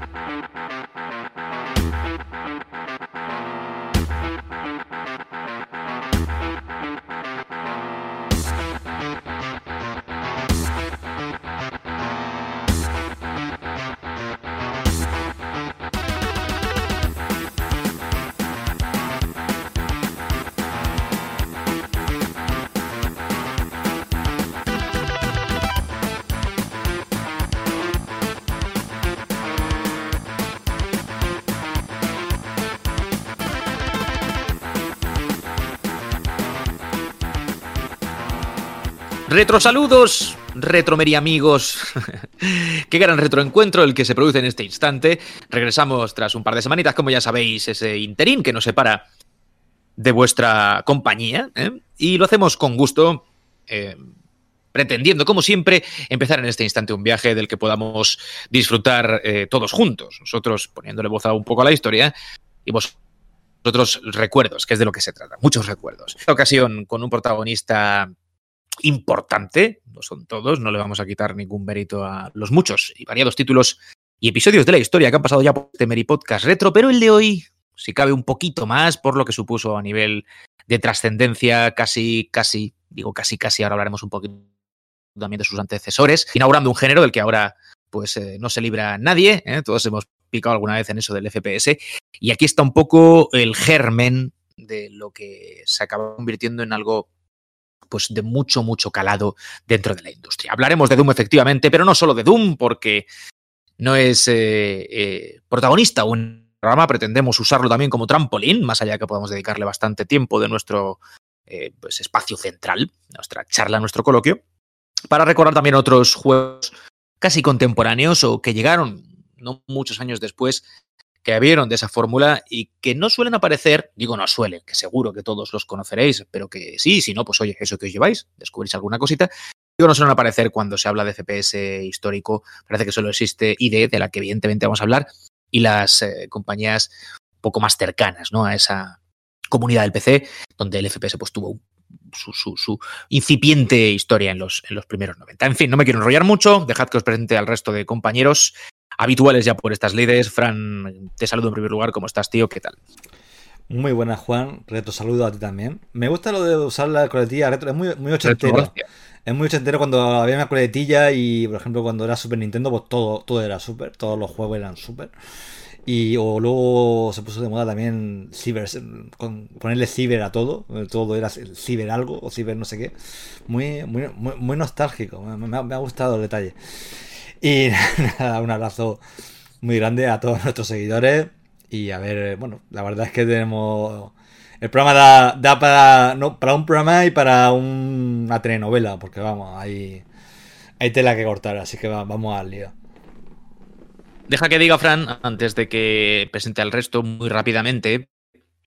Retro saludos, retromería amigos. Qué gran retroencuentro el que se produce en este instante. Regresamos tras un par de semanitas, como ya sabéis, ese interín que nos separa de vuestra compañía. ¿eh? Y lo hacemos con gusto, eh, pretendiendo, como siempre, empezar en este instante un viaje del que podamos disfrutar eh, todos juntos. Nosotros poniéndole voz a un poco a la historia y vosotros recuerdos, que es de lo que se trata. Muchos recuerdos. Esta ocasión con un protagonista importante, no son todos, no le vamos a quitar ningún mérito a los muchos y variados títulos y episodios de la historia que han pasado ya por este Meri Podcast Retro, pero el de hoy, si cabe un poquito más por lo que supuso a nivel de trascendencia, casi, casi, digo casi, casi, ahora hablaremos un poquito también de sus antecesores, inaugurando un género del que ahora pues eh, no se libra nadie, ¿eh? todos hemos picado alguna vez en eso del FPS, y aquí está un poco el germen de lo que se acaba convirtiendo en algo pues de mucho, mucho calado dentro de la industria. Hablaremos de Doom efectivamente, pero no solo de Doom, porque no es eh, eh, protagonista un programa, pretendemos usarlo también como trampolín, más allá que podamos dedicarle bastante tiempo de nuestro eh, pues, espacio central, nuestra charla, nuestro coloquio, para recordar también otros juegos casi contemporáneos o que llegaron no muchos años después que vieron de esa fórmula y que no suelen aparecer, digo no suelen, que seguro que todos los conoceréis, pero que sí, si no, pues oye, eso que os lleváis, descubrís alguna cosita. Digo, no suelen aparecer cuando se habla de FPS histórico, parece que solo existe ID, de la que evidentemente vamos a hablar, y las eh, compañías un poco más cercanas ¿no? a esa comunidad del PC, donde el FPS pues, tuvo su, su, su, incipiente historia en los, en los primeros 90. En fin, no me quiero enrollar mucho, dejad que os presente al resto de compañeros habituales ya por estas lides. Fran, te saludo en primer lugar. ¿Cómo estás, tío? ¿Qué tal? Muy buenas, Juan. Reto saludo a ti también. Me gusta lo de usar la coletilla retro. Es muy, muy ochentero. Es muy ochentero cuando había una coletilla y, por ejemplo, cuando era Super Nintendo, pues todo, todo era super. Todos los juegos eran super. Y o luego se puso de moda también ciber, con ponerle ciber a todo. Todo era ciber algo o ciber no sé qué. Muy, muy, muy, nostálgico. Me, ha gustado el detalle. Y nada, un abrazo muy grande a todos nuestros seguidores. Y a ver, bueno, la verdad es que tenemos. El programa da, para, no, para un programa y para una telenovela, porque vamos, hay, hay tela que cortar, así que vamos al lío. Deja que diga, Fran, antes de que presente al resto muy rápidamente,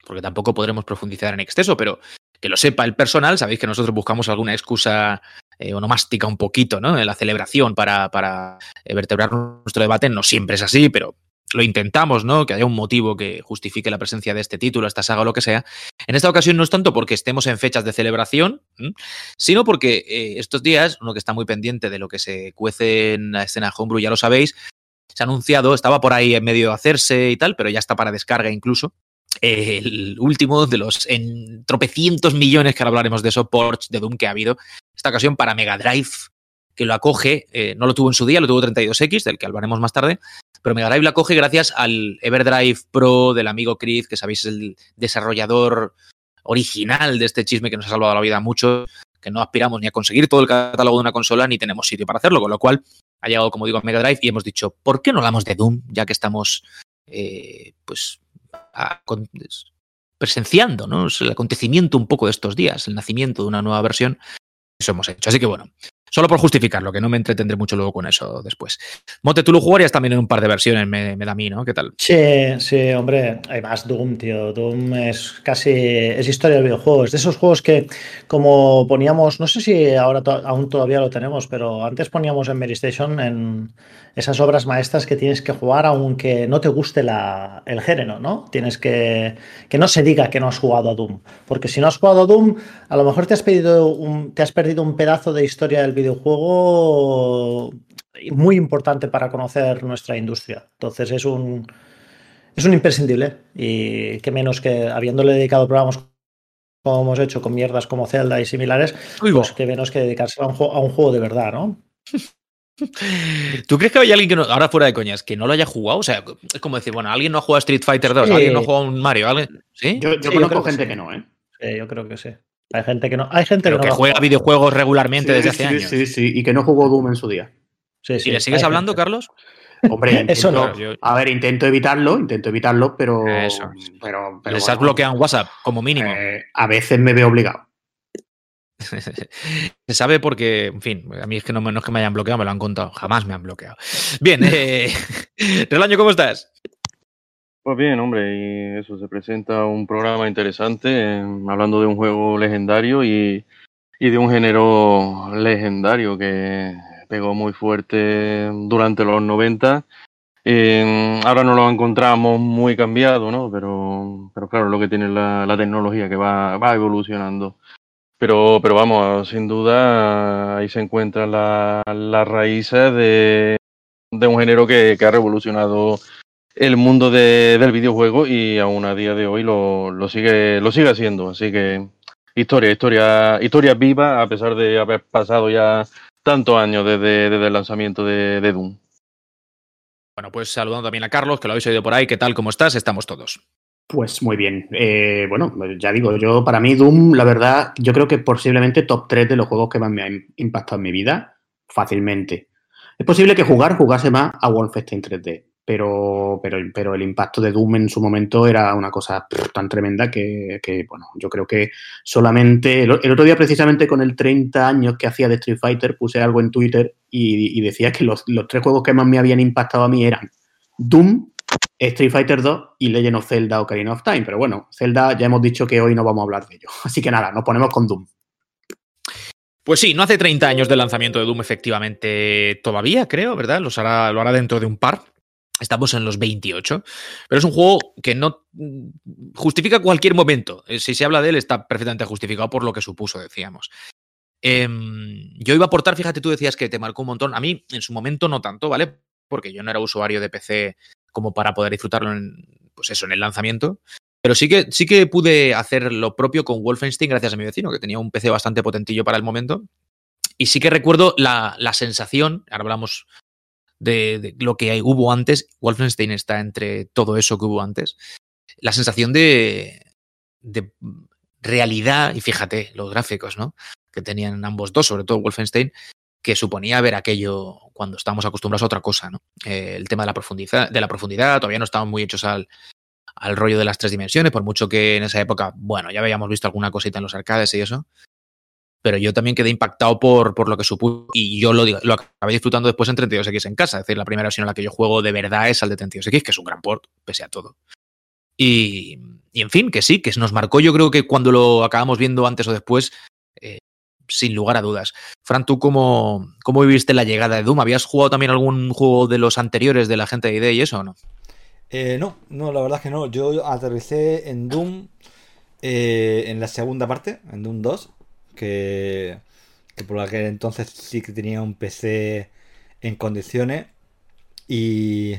porque tampoco podremos profundizar en exceso, pero que lo sepa el personal, sabéis que nosotros buscamos alguna excusa eh, onomástica un poquito, ¿no? En la celebración para, eh, vertebrar nuestro debate. No siempre es así, pero lo intentamos, ¿no? Que haya un motivo que justifique la presencia de este título, esta saga o lo que sea. En esta ocasión no es tanto porque estemos en fechas de celebración, sino porque eh, estos días, uno que está muy pendiente de lo que se cuece en la escena Homebrew, ya lo sabéis, se ha anunciado, estaba por ahí en medio de hacerse y tal, pero ya está para descarga incluso. el último de los en tropecientos millones, que ahora hablaremos de eso, ports de Doom que ha habido, esta ocasión para Mega Drive, que lo acoge, eh, no lo tuvo en su día, lo tuvo 32X, del que hablaremos más tarde, pero Mega Drive lo acoge gracias al Everdrive Pro del amigo Chris, que sabéis es el desarrollador original de este chisme que nos ha salvado la vida a muchos, que no aspiramos ni a conseguir todo el catálogo de una consola ni tenemos sitio para hacerlo, con lo cual ha llegado, como digo, a Mega Drive y hemos dicho, ¿por qué no hablamos de Doom? Ya que estamos, eh, pues, presenciando ¿no? el acontecimiento un poco de estos días, el nacimiento de una nueva versión eso hemos hecho. Así que bueno, solo por justificarlo, que no me entretendré mucho luego con eso después. Monte, tú lo jugarías también en un par de versiones, me, da a mí, ¿no? ¿Qué tal? Sí, sí, hombre, hay más Doom, tío. Doom es casi, es historia del videojuego. Es de esos juegos que, como poníamos, no sé si ahora aún todavía lo tenemos, pero antes poníamos en Mary Station en esas obras maestras que tienes que jugar aunque no te guste la, el género, ¿no? Tienes que, que no se diga que no has jugado a Doom. Porque si no has jugado a Doom, a lo mejor te has, pedido un, te has perdido un pedazo de historia del videojuego muy importante para conocer nuestra industria. Entonces es un, es un imprescindible y qué menos que habiéndole dedicado programas como hemos hecho con mierdas como Zelda y similares, pues qué menos que dedicarse a un, juego, a un juego de verdad, ¿no? ¿Tú crees que hay alguien que no, ahora fuera de coñas, que no lo haya jugado? O sea, es como decir, bueno, alguien no ha jugado a Street Fighter 2, alguien no ha jugado un Mario, ¿alguien? ¿Sí? Yo, conozco gente que, no, ¿eh? Sí, yo creo que sí. Hay gente que no. Hay gente que, no juega videojuegos regularmente desde hace años. Sí, sí, y que no jugó Doom en su día. Sí, ¿Y le sigues hablando, Carlos? Hombre, eso no. A ver, intento evitarlo, intento evitarlo, pero. Eso. pero, Les has bloqueado en WhatsApp, como mínimo. Eh, a veces me veo obligado. Se sabe porque, en fin, a mí es que no, es que me hayan bloqueado, me lo han contado. Jamás me han bloqueado. Bien, eh, Relaño, ¿cómo estás? Pues bien, hombre, y eso, se presenta un programa interesante, eh, hablando de un juego legendario y, y de un género legendario que pegó muy fuerte durante los 90. Eh, ahora no lo encontramos muy cambiado, ¿no? Pero, pero claro, lo que tiene la, la tecnología que va, va evolucionando. Pero, pero vamos, sin duda ahí se encuentran las la raíces de, de, un género que, que, ha revolucionado el mundo de, del videojuego y aún a día de hoy lo, lo, sigue, lo sigue haciendo. Así que historia, historia, historia viva a pesar de haber pasado ya tantos años desde, desde el lanzamiento de, de, Doom. Bueno, pues saludando también a Carlos, que lo habéis oído por ahí. ¿Qué tal? ¿Cómo estás? Estamos todos. Pues muy bien. Eh, bueno, ya digo, yo para mí Doom, la verdad, yo creo que posiblemente top 3 de los juegos que más me han impactado en mi vida, fácilmente. Es posible que jugar jugase más a Wolfenstein 3D, pero, pero, pero el impacto de Doom en su momento era una cosa tan tremenda que, bueno, yo creo que solamente. El, otro día, precisamente con el 30 años que hacía de Street Fighter, puse algo en Twitter y, y decía que los, los, tres juegos que más me habían impactado a mí eran Doom, Street Fighter 2 y Legend of Zelda Ocarina of Time. Pero bueno, Zelda ya hemos dicho que hoy no vamos a hablar de ello. Así que nada, nos ponemos con Doom. Pues sí, no hace 30 años del lanzamiento de Doom, efectivamente, todavía, creo, ¿verdad? Los hará, lo hará dentro de un par. Estamos en los 28, pero es un juego que no justifica cualquier momento. Eh, si se habla de él, está perfectamente justificado por lo que supuso, decíamos. Eh, yo iba a aportar, fíjate, tú decías que te marcó un montón. A mí, en su momento, no tanto, ¿vale? Porque yo no era usuario de PC como para poder disfrutarlo en, pues eso, en el lanzamiento. Pero sí que, sí que pude hacer lo propio con Wolfenstein gracias a mi vecino, que tenía un PC bastante potentillo para el momento. Y sí que recuerdo la, la sensación, ahora hablamos de, lo que hay, hubo antes. Wolfenstein está entre todo eso que hubo antes. La sensación de, de realidad, y fíjate, los gráficos, ¿no? Que tenían ambos dos, sobre todo Wolfenstein, que suponía ver aquello cuando estábamos acostumbrados a otra cosa, ¿no? Eh, el tema de la profundidad, de la profundidad, todavía no estaban muy hechos al, al rollo de las tres dimensiones, por mucho que en esa época, bueno, ya habíamos visto alguna cosita en los arcades y eso pero yo también quedé impactado por, por lo que supuso y yo lo, lo acabé disfrutando después en 32X en casa. Es decir, la primera versión en la que yo juego de verdad es al de 32X, que es un gran port, pese a todo. Y, y, en fin, que sí, que nos marcó yo creo que cuando lo acabamos viendo antes o después, eh, sin lugar a dudas. Fran, ¿tú cómo, cómo viviste la llegada de Doom? ¿Habías jugado también algún juego de los anteriores de la gente de ID y eso o no? Eh, no, no, la verdad es que no. Yo aterricé en Doom eh, en la segunda parte, en Doom 2 que, por aquel entonces sí que tenía un PC en condiciones y,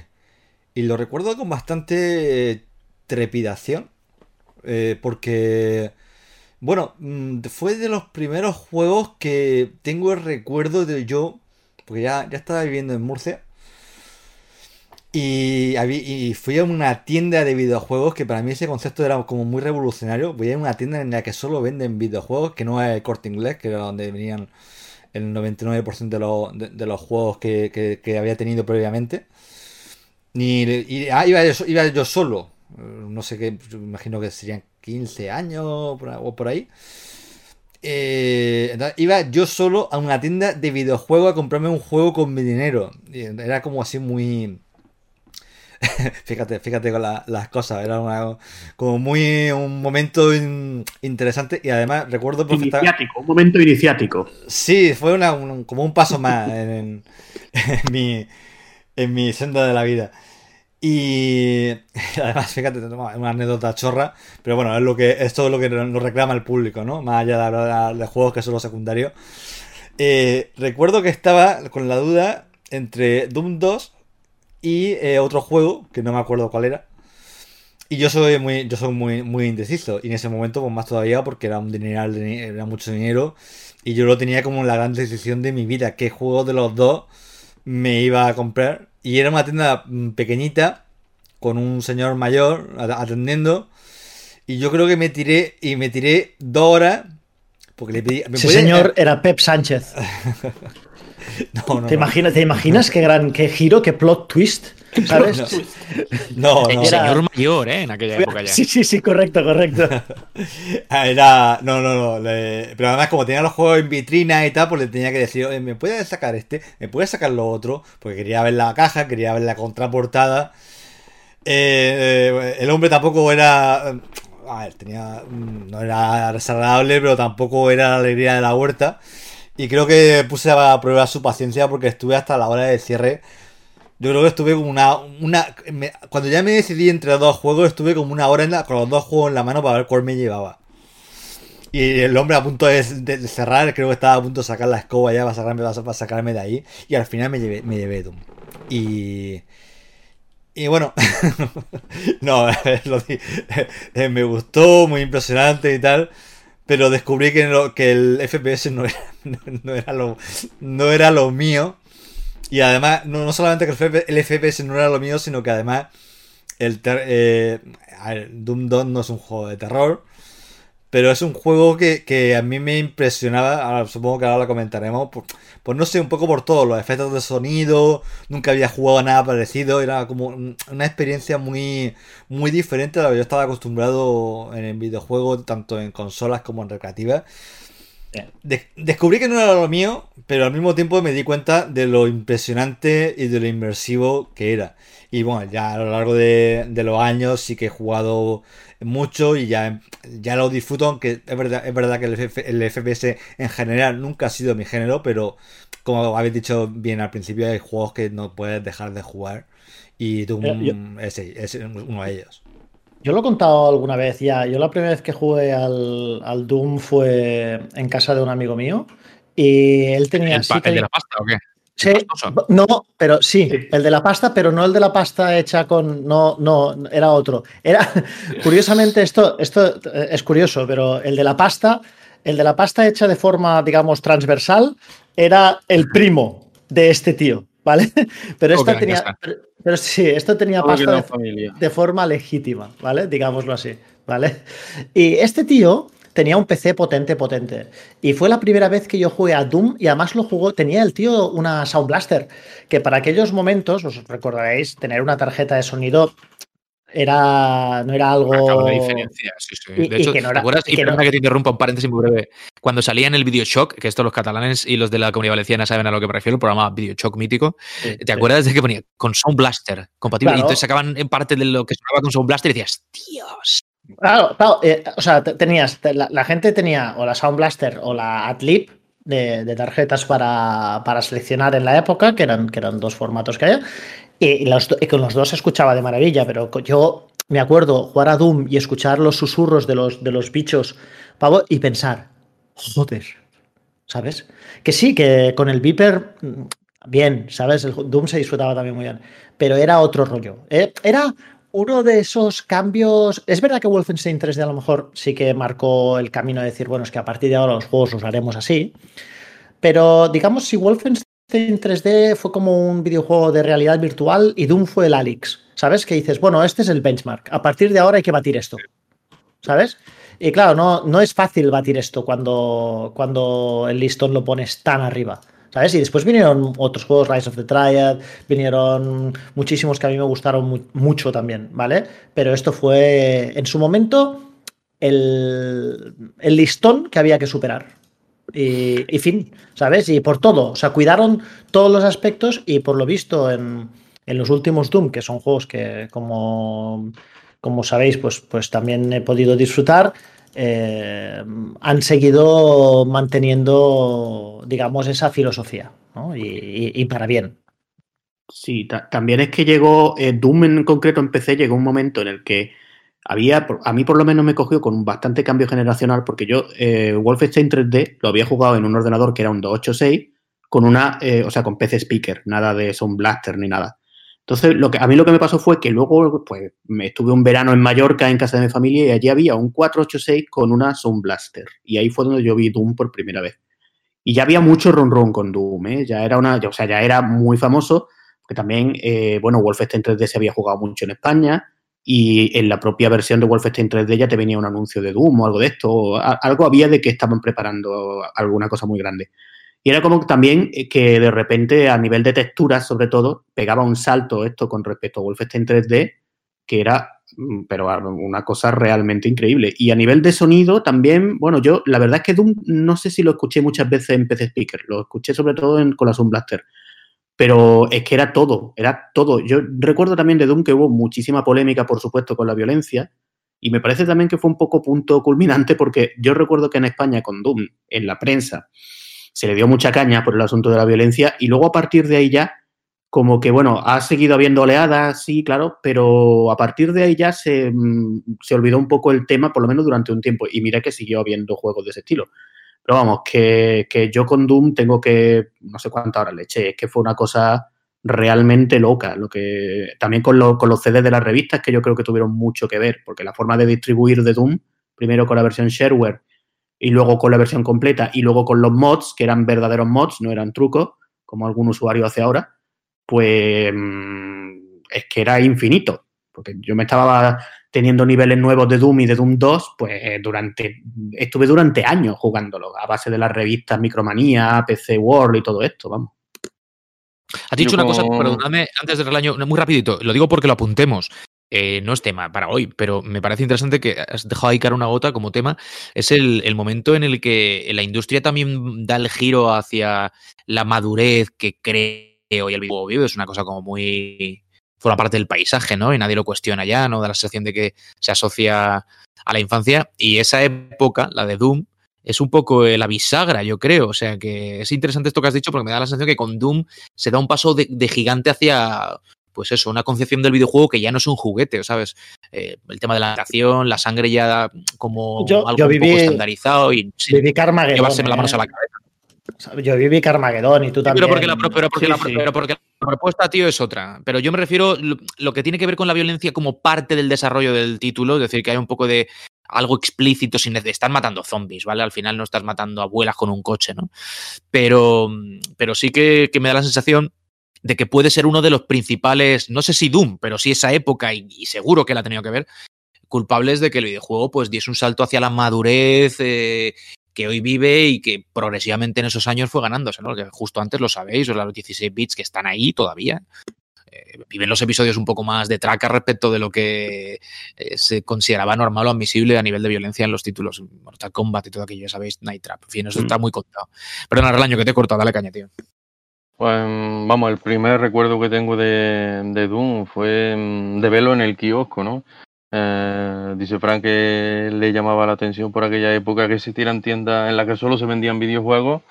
y lo recuerdo con bastante trepidación eh, porque bueno mm, fue de los primeros juegos que tengo el recuerdo de yo porque ya, ya estaba viviendo en Murcia y, fui a una tienda de videojuegos que para mí ese concepto era como muy revolucionario. Voy a una tienda en la que solo venden videojuegos, que no es el corte inglés, que era donde venían el 99% de, los, de, de, los juegos que, que, había tenido previamente. Y, ah, iba, yo, iba, yo, solo, no sé qué, imagino que serían 15 años o por ahí. Eh, iba yo solo a una tienda de videojuegos a comprarme un juego con mi dinero. Era como así muy fíjate, fíjate con la, las cosas, era una, como muy un momento in, interesante y además recuerdo Iniciático, un momento iniciático. Sí, fue una, un, como un paso más en, en, en, mi, en mi senda de la vida. Y además, fíjate, una anécdota chorra, pero bueno, es lo que es todo lo que nos reclama el público, ¿no? Más allá de, de juegos que son los secundarios. Eh, recuerdo que estaba con la duda entre Doom 2 y eh, otro juego, que no me acuerdo cuál era. Y yo soy muy, yo soy muy, muy indeciso. Y en ese momento, pues más todavía, porque era un dineral, era mucho dinero. Y yo lo tenía como la gran decisión de mi vida. ¿Qué juego de los dos me iba a comprar? Y era una tienda mm, pequeñita, con un señor mayor atendiendo. Y yo creo que me tiré, y me tiré dos horas. Porque le pedí. Ese señor era Pep Sánchez. ¿Te, Imaginas, ¿Te imaginas qué gran qué giro, qué plot twist? ¿Sabes? No, no. señor mayor, ¿eh? En aquella época ya. Sí, sí, sí, correcto, correcto. Ah, era. No, no, no. Pero además, como tenía los juegos en vitrina y tal, pues le tenía que decir, ¿me puedes sacar este? ¿Me puedes sacar lo otro? Porque quería ver la caja, quería ver la contraportada. Eh, eh, el hombre tampoco era. A ver, tenía. No era desagradable, pero tampoco era la alegría de la huerta. Y creo que puse a prueba su paciencia porque estuve hasta la hora de cierre. Yo creo que estuve como una. una cuando ya me decidí entre dos juegos, estuve como una hora en con los dos juegos en la mano para ver cuál me llevaba. Y el hombre a punto de, cerrar, creo que estaba a punto de sacar la escoba ya para sacarme, para sacarme de ahí. Y al final me llevé, me llevé Doom. Y. Y bueno, no, eh, me gustó, muy impresionante y tal pero descubrí que, el FPS no era, no, era lo, no era lo mío. Y además, no, no solamente que el FPS no era lo mío, sino que además el eh, Doom 2 no es un juego de terror. Pero es un juego que, a mí me impresionaba, ahora supongo que ahora lo comentaremos, pues, no sé, un poco por todo, los efectos de sonido, nunca había jugado nada parecido, era como una experiencia muy, muy diferente a lo que yo estaba acostumbrado en el videojuego, tanto en consolas como en recreativas. descubrí que no era lo mío, pero al mismo tiempo me di cuenta de lo impresionante y de lo inmersivo que era. Y bueno, ya a lo largo de, de los años sí que he jugado mucho y ya, ya lo disfruto, aunque es verdad, es verdad que el, FPS en general nunca ha sido mi género, pero como habéis dicho bien al principio, hay juegos que no puedes dejar de jugar y Doom es, uno de ellos. Yo lo he contado alguna vez ya. Yo la primera vez que jugué al, Doom fue en casa de un amigo mío y él tenía... ¿El, de la pasta o qué? Sí, no, pero sí, el de la pasta, pero no el de la pasta hecha con. No, no, era otro. Era. Curiosamente, esto, esto eh, es curioso, pero el de la pasta, el de la pasta hecha de forma, digamos, transversal, era el primo de este tío, ¿vale? Pero esta tenía. Pero, sí, esto tenía pasta de, de forma legítima, ¿vale? Digámoslo así, ¿vale? Y este tío tenía un PC potente, potente. Y fue la primera vez que yo jugué a Doom y además lo jugó, tenía el tío una Sound Blaster, que para aquellos momentos, os recordaréis, tener una tarjeta de sonido era no era algo de diferencia sí, sí. de hecho, que no era, ¿te acuerdas? Y, que, no... que te interrumpa un paréntesis muy breve cuando salía en el Videoshock que esto los catalanes y los de la comunidad valenciana saben a lo que prefiero el programa Videoshock mítico ¿te acuerdas de que ponía con Sound Blaster compatible y entonces sacaban en parte de lo que sonaba con Sound Blaster y decías Dios Claro, eh, o sea, tenías, la, gente tenía o la Sound Blaster o la Adlib de, tarjetas para, seleccionar en la época, que eran, que eran dos formatos que había, y, con los dos se escuchaba de maravilla, pero yo me acuerdo jugar a Doom y escuchar los susurros de los, de los bichos pavo, y pensar, joder, ¿sabes? Que sí, que con el Viper, mm, bien, ¿sabes? El Doom se disfrutaba también muy bien, pero era otro rollo. ¿eh? Era uno de esos cambios. Es verdad que Wolfenstein 3D a lo mejor sí que marcó el camino de decir, bueno, es que a partir de ahora los juegos los haremos así. Pero digamos, si Wolfenstein 3D fue como un videojuego de realidad virtual y Doom fue el Alex, ¿sabes? Que dices, bueno, este es el benchmark. A partir de ahora hay que batir esto. ¿Sabes? Y claro, no, no es fácil batir esto cuando, cuando el listón lo pones tan arriba. ¿Sabes? Y después vinieron otros juegos, Rise of the Triad, vinieron muchísimos que a mí me gustaron mucho también, ¿vale? Pero esto fue, en su momento, el, listón que había que superar. Y, fin, ¿sabes? Y por todo, o sea, cuidaron todos los aspectos y por lo visto en, en los últimos Doom, que son juegos que como, como sabéis, pues, pues también he podido disfrutar, eh, han seguido manteniendo, digamos, esa filosofía, y, para bien. Sí, también es que llegó, eh, Doom en concreto en PC, llegó un momento en el que había, a mí por lo menos me cogió con bastante cambio generacional, porque yo eh, Wolfenstein 3D lo había jugado en un ordenador que era un 286, con una, eh, o sea, con PC Speaker, nada de Sound Blaster ni nada. Entonces, lo que, a mí lo que me pasó fue que luego, pues, me estuve un verano en Mallorca en casa de mi familia y allí había un 486 con una Sound Blaster. Y ahí fue donde yo vi Doom por primera vez. Y ya había mucho ron con Doom, ¿eh? Ya era una, o sea, ya era muy famoso, porque también, eh, bueno, Wolfenstein 3D se había jugado mucho en España y en la propia versión de Wolfenstein 3D ya te venía un anuncio de Doom o algo de esto. algo había de que estaban preparando alguna cosa muy grande. Y era como también eh, que de repente a nivel de texturas, sobre todo, pegaba un salto esto con respecto a Wolfenstein 3D, que era mm, pero una cosa realmente increíble. Y a nivel de sonido también, bueno, yo la verdad es que Doom no sé si lo escuché muchas veces en PC Speaker, lo escuché sobre todo en, con la Sound Blaster, pero es que era todo, era todo. Yo recuerdo también de Doom que hubo muchísima polémica, por supuesto, con la violencia, y me parece también que fue un poco punto culminante porque yo recuerdo que en España con Doom, en la prensa, se le dio mucha caña por el asunto de la violencia y luego a partir de ahí ya, como que, bueno, ha seguido habiendo oleadas, sí, claro, pero a partir de ahí ya se, mm, se olvidó un poco el tema, por lo menos durante un tiempo. Y mira que siguió habiendo juegos de ese estilo. Pero vamos, que, que yo con Doom tengo que, no sé cuántas horas le eché, es que fue una cosa realmente loca. Lo que también con, lo, con los CDs de las revistas que yo creo que tuvieron mucho que ver, porque la forma de distribuir de Doom, primero con la versión shareware y luego con la versión completa y luego con los mods, que eran verdaderos mods, no eran trucos, como algún usuario hace ahora, pues mm, es que era infinito. Porque yo me estaba teniendo niveles nuevos de Doom y de Doom 2, pues durante, estuve durante años jugándolo, a base de las revistas Micromanía, PC World y todo esto, vamos. Has dicho una cosa, perdóname, antes del año, muy rapidito, lo digo porque lo apuntemos. Eh, no es tema para hoy, pero me parece interesante que has dejado ahí cara una gota como tema. Es el, momento en el que la industria también da el giro hacia la madurez que cree hoy el videojuego. Es una cosa como muy. forma parte del paisaje, ¿no? Y nadie lo cuestiona ya, ¿no? Da la sensación de que se asocia a la infancia. Y esa época, la de Doom, es un poco la bisagra, yo creo. O sea que es interesante esto que has dicho porque me da la sensación que con Doom se da un paso de gigante hacia pues eso, una concepción del videojuego que ya no es un juguete, ¿sabes? Eh, el tema de la narración, la sangre ya como algo un poco estandarizado y viví Carmageddon, llevarse las manos a la cabeza. Yo viví Carmageddon y tú también. Pero porque, la, pero, porque la, propuesta, tío, es otra. Pero yo me refiero lo, lo, que tiene que ver con la violencia como parte del desarrollo del título, es decir, que hay un poco de algo explícito sin estar matando zombies, ¿vale? Al final no estás matando abuelas con un coche, ¿no? Pero, pero sí que, que me da la sensación de que puede ser uno de los principales, no sé si Doom, pero sí esa época, y, seguro que la ha tenido que ver, culpables de que el videojuego pues diese un salto hacia la madurez eh, que hoy vive y que progresivamente en esos años fue ganándose, ¿no? Que justo antes lo sabéis, los 16 bits que están ahí todavía. Eh, viven los episodios un poco más de traca respecto de lo que eh, se consideraba normal o admisible a nivel de violencia en los títulos Mortal Kombat y todo aquello, ya sabéis, Night Trap. En fin, eso mm. está muy contado. Perdona, año que te he cortado, dale caña, tío. Pues vamos, el primer recuerdo que tengo de, Doom fue mm, de verlo en el kiosco, ¿no? Eh, dice Frank que le llamaba la atención por aquella época que existieran tiendas en las que solo se vendían videojuegos,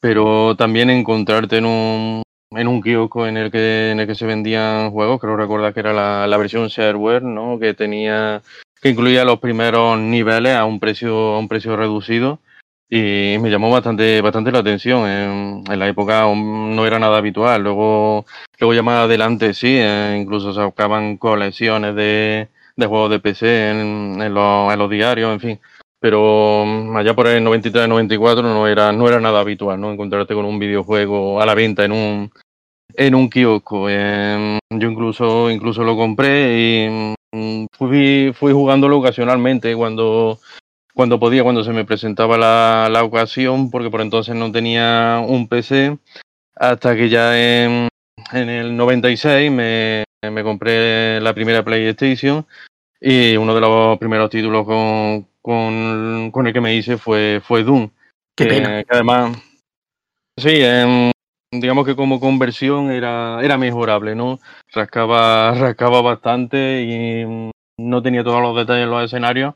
pero también encontrarte en un, en un kiosco en el que en el que se vendían juegos, creo recordar que era la, la versión shareware, ¿no? Que tenía que incluía los primeros niveles a un precio a un precio reducido y me llamó bastante, bastante la atención. En, la época no era nada habitual. Luego, luego ya más adelante sí, eh, incluso sacaban colecciones de, de juegos de PC en, los, diarios, en fin. Pero mm, allá por el 93-94 no era, no era nada habitual, ¿no? Encontrarte con un videojuego a la venta en un, en un kiosco. Eh, yo incluso, incluso lo compré y mm, fui, fui jugándolo ocasionalmente cuando cuando podía, cuando se me presentaba la, la ocasión, porque por entonces no tenía un PC, hasta que ya en, en el 96 me, me compré la primera PlayStation y uno de los primeros títulos con, con, con el que me hice fue, fue Doom. Qué pena. Que además, sí, digamos que como conversión era, era mejorable, ¿no? Rascaba, rascaba bastante y no tenía todos los detalles en los escenarios,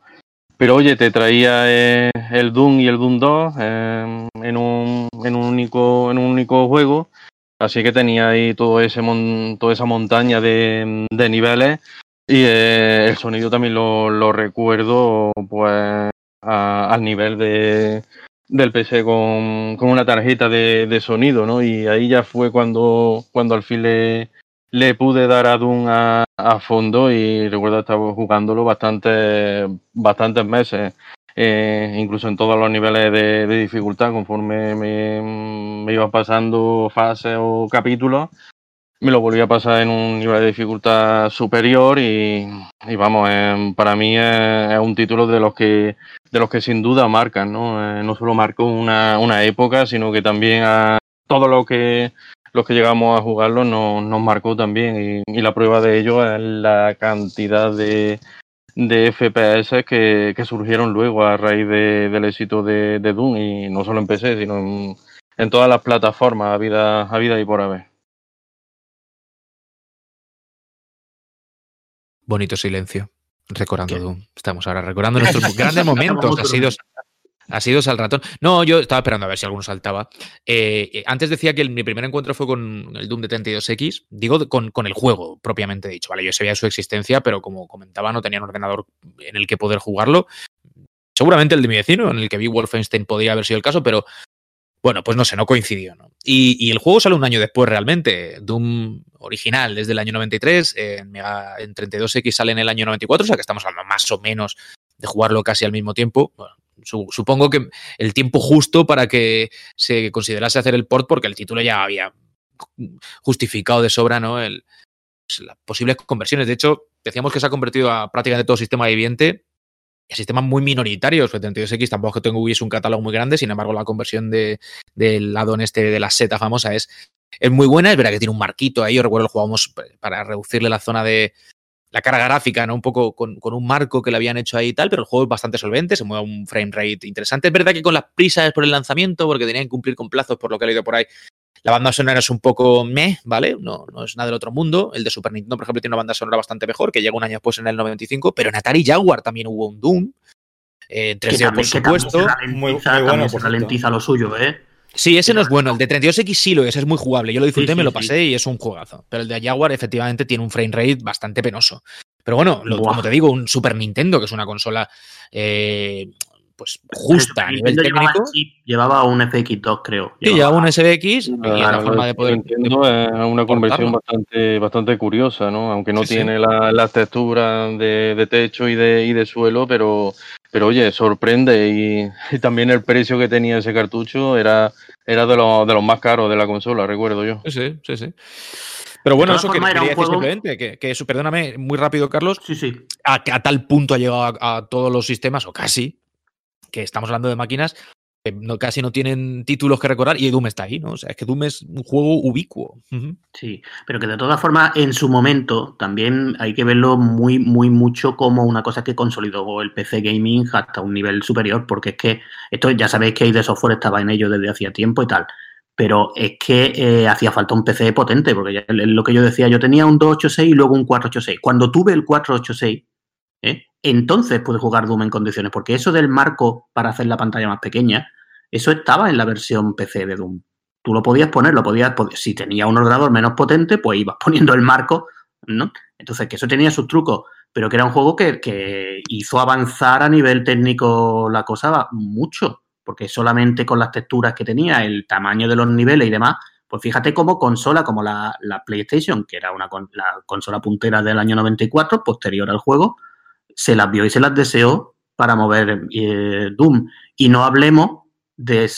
pero oye, te traía eh, el Doom y el Doom 2 eh, en, un, en, un único, en un único juego. Así que tenía ahí todo ese toda esa montaña de, niveles. Y eh, el sonido también lo, recuerdo pues al nivel de, del PC con, una tarjeta de, sonido, ¿no? Y ahí ya fue cuando, cuando al fin le, le pude dar a Doom a, fondo y recuerdo estaba jugándolo bastante, bastantes meses. Eh, incluso en todos los niveles de, dificultad, conforme me, me, iban pasando fases o capítulos, me lo volví a pasar en un nivel de dificultad superior y, vamos, eh, para mí es, un título de los que de los que sin duda marcan, ¿no? Eh, no solo marcó una, una, época, sino que también a todo lo que los que llegamos a jugarlo nos, nos marcó también y, la prueba de ello es la cantidad de, de FPS que, surgieron luego a raíz del éxito de, Doom y no solo en PC, sino en, todas las plataformas a vida, a vida y por haber. Bonito silencio. Recordando Doom. Estamos ahora recordando nuestros grandes momentos. Ha sido, ha sido al ratón. No, yo estaba esperando a ver si alguno saltaba. Eh, eh, antes decía que mi primer encuentro fue con el Doom de 32X. Digo, con, con, el juego propiamente dicho. Vale, yo sabía su existencia, pero como comentaba, no tenía un ordenador en el que poder jugarlo. Seguramente el de mi vecino, en el que vi Wolfenstein, podría haber sido el caso, pero bueno, pues no sé, no coincidió. Y, el juego sale un año después realmente. Doom original desde el año 93, en, en 32X sale en el año 94, o sea que estamos hablando más o menos de jugarlo casi al mismo tiempo. Supongo que el tiempo justo para que se considerase hacer el port, porque el título ya había justificado de sobra ¿no? El, pues, las posibles conversiones. De hecho, decíamos que se ha convertido a prácticamente todo sistema viviente sistemas muy minoritarios. 32X tampoco que tengo un catálogo muy grande, sin embargo, la conversión de, del lado en este de la seta famosa es, es muy buena. Es verdad que tiene un marquito ahí. Yo recuerdo que jugábamos para reducirle la zona de la carga gráfica, ¿no? Un poco con, un marco que le habían hecho ahí y tal, pero el juego es bastante solvente, se mueve a un frame rate interesante. Es verdad que con las prisas por el lanzamiento, porque tenían que cumplir con plazos por lo que he leído por ahí, la banda sonora es un poco meh, ¿vale? No, no es nada del otro mundo. El de Super Nintendo, por ejemplo, tiene una banda sonora bastante mejor, que llega un año después en el 95, pero en Atari Jaguar también hubo un Doom. Eh, 3D, por supuesto. muy, bueno, se ralentiza lo suyo, ¿eh? Sí, ese no es bueno. El de 32X sí lo es, es muy jugable. Yo lo disfruté, me lo pasé y es un juegazo. Pero el de Jaguar efectivamente tiene un frame rate bastante penoso. Pero bueno, como te digo, un Super Nintendo, que es una consola eh, pues justa a nivel técnico. Llevaba, un FX2, creo. Sí, llevaba un SBX y la forma de poder. Entiendo, es una conversión bastante, bastante curiosa, ¿no? Aunque no tiene las la texturas de, techo y de, y de suelo, pero, pero oye, sorprende y, también el precio que tenía ese cartucho era, era de, los, de los más caros de la consola, recuerdo yo. Sí, sí, sí. Pero bueno, eso que quería decir simplemente, que, que, eso, perdóname, muy rápido, Carlos. Sí, sí. A, a tal punto ha llegado a, todos los sistemas, o casi, que estamos hablando de máquinas que casi no tienen títulos que recordar y Doom está ahí, ¿no? O sea, es que Doom es un juego ubicuo. Sí, pero que de todas formas, en su momento, también hay que verlo muy, muy mucho como una cosa que consolidó el PC Gaming hasta un nivel superior, porque es que esto ya sabéis que de software estaba en ello desde hacía tiempo y tal. Pero es que eh, hacía falta un PC potente, porque ya lo que yo decía, yo tenía un 286 y luego un 486. Cuando tuve el 486, ¿eh? entonces pude jugar Doom en condiciones, porque eso del marco para hacer la pantalla más pequeña, eso estaba en la versión PC de Doom. Tú lo podías poner, lo podías, si tenía un ordenador menos potente, pues ibas poniendo el marco, ¿no? Entonces, que eso tenía sus trucos, pero que era un juego que, que hizo avanzar a nivel técnico la cosa mucho, porque solamente con las texturas que tenía, el tamaño de los niveles y demás, pues fíjate cómo consola como la, la PlayStation, que era una la consola puntera del año 94, posterior al juego, se las vio y se las deseó para mover eh, Doom. Y no hablemos de,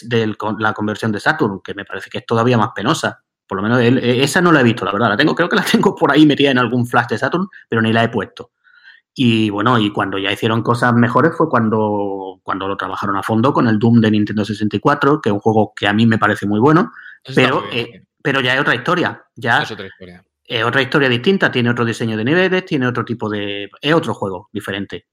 la conversión de Saturn, que me parece que es todavía más penosa. Por lo menos eh, esa no la he visto, la verdad. La tengo, creo que la tengo por ahí metida en algún flash de Saturn, pero ni la he puesto. Y bueno, y cuando ya hicieron cosas mejores fue cuando, cuando lo trabajaron a fondo con el Doom de Nintendo 64, que es un juego que a mí me parece muy bueno, pero, eh, pero ya es otra historia. Ya, es otra historia es otra historia distinta, tiene otro diseño de niveles, tiene otro tipo de... es otro juego diferente.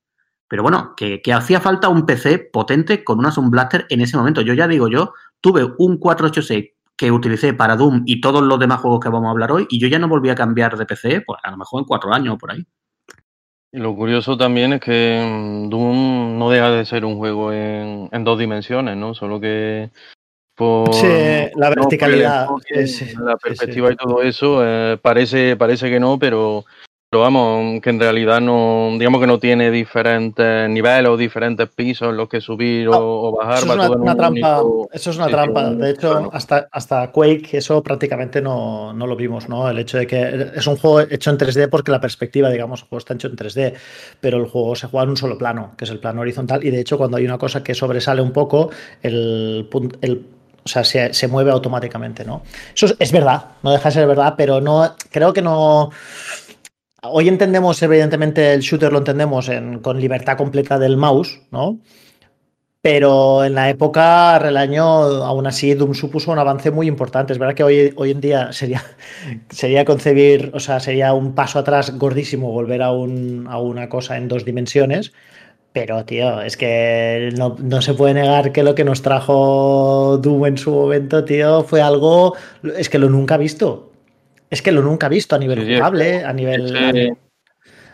Pero bueno, que, hacía falta un PC potente con una Sun Blaster en ese momento. Yo ya digo, yo tuve un 486 que utilicé para Doom y todos los demás juegos que vamos a hablar hoy y yo ya no volví a cambiar de PC, pues a lo mejor en cuatro años o por ahí. Y lo curioso también es que mm, Doom no deja de ser un juego en, en dos dimensiones, ¿no? Solo que la verticalidad. la perspectiva y todo eso, eh, parece, parece que no, pero, pero vamos, que en realidad no, digamos que no tiene diferentes niveles o diferentes pisos en los que subir o, bajar. Eso es una, trampa. Eso es una trampa. De hecho, hasta, hasta Quake, eso prácticamente no, lo vimos, ¿no? El hecho de que es un juego hecho en 3D porque la perspectiva, digamos, el juego está hecho en 3D, pero el juego se juega en un solo plano, que es el plano horizontal. Y de hecho, cuando hay una cosa que sobresale un poco, el, el o sea, se, se, mueve automáticamente, ¿no? Eso es, verdad, no deja de ser verdad, pero no creo que no. Hoy entendemos, evidentemente, el shooter lo entendemos con libertad completa del mouse, ¿no? Pero en la época, el año, aún así, Doom supuso un avance muy importante. Es verdad que hoy, hoy en día sería, sería concebir, o sea, sería un paso atrás gordísimo volver a, un, a una cosa en dos dimensiones. Pero, tío, es que no, no, se puede negar que lo que nos trajo Doom en su momento, tío, fue algo. Es que lo nunca visto. Es que lo nunca he visto a nivel jugable, a nivel.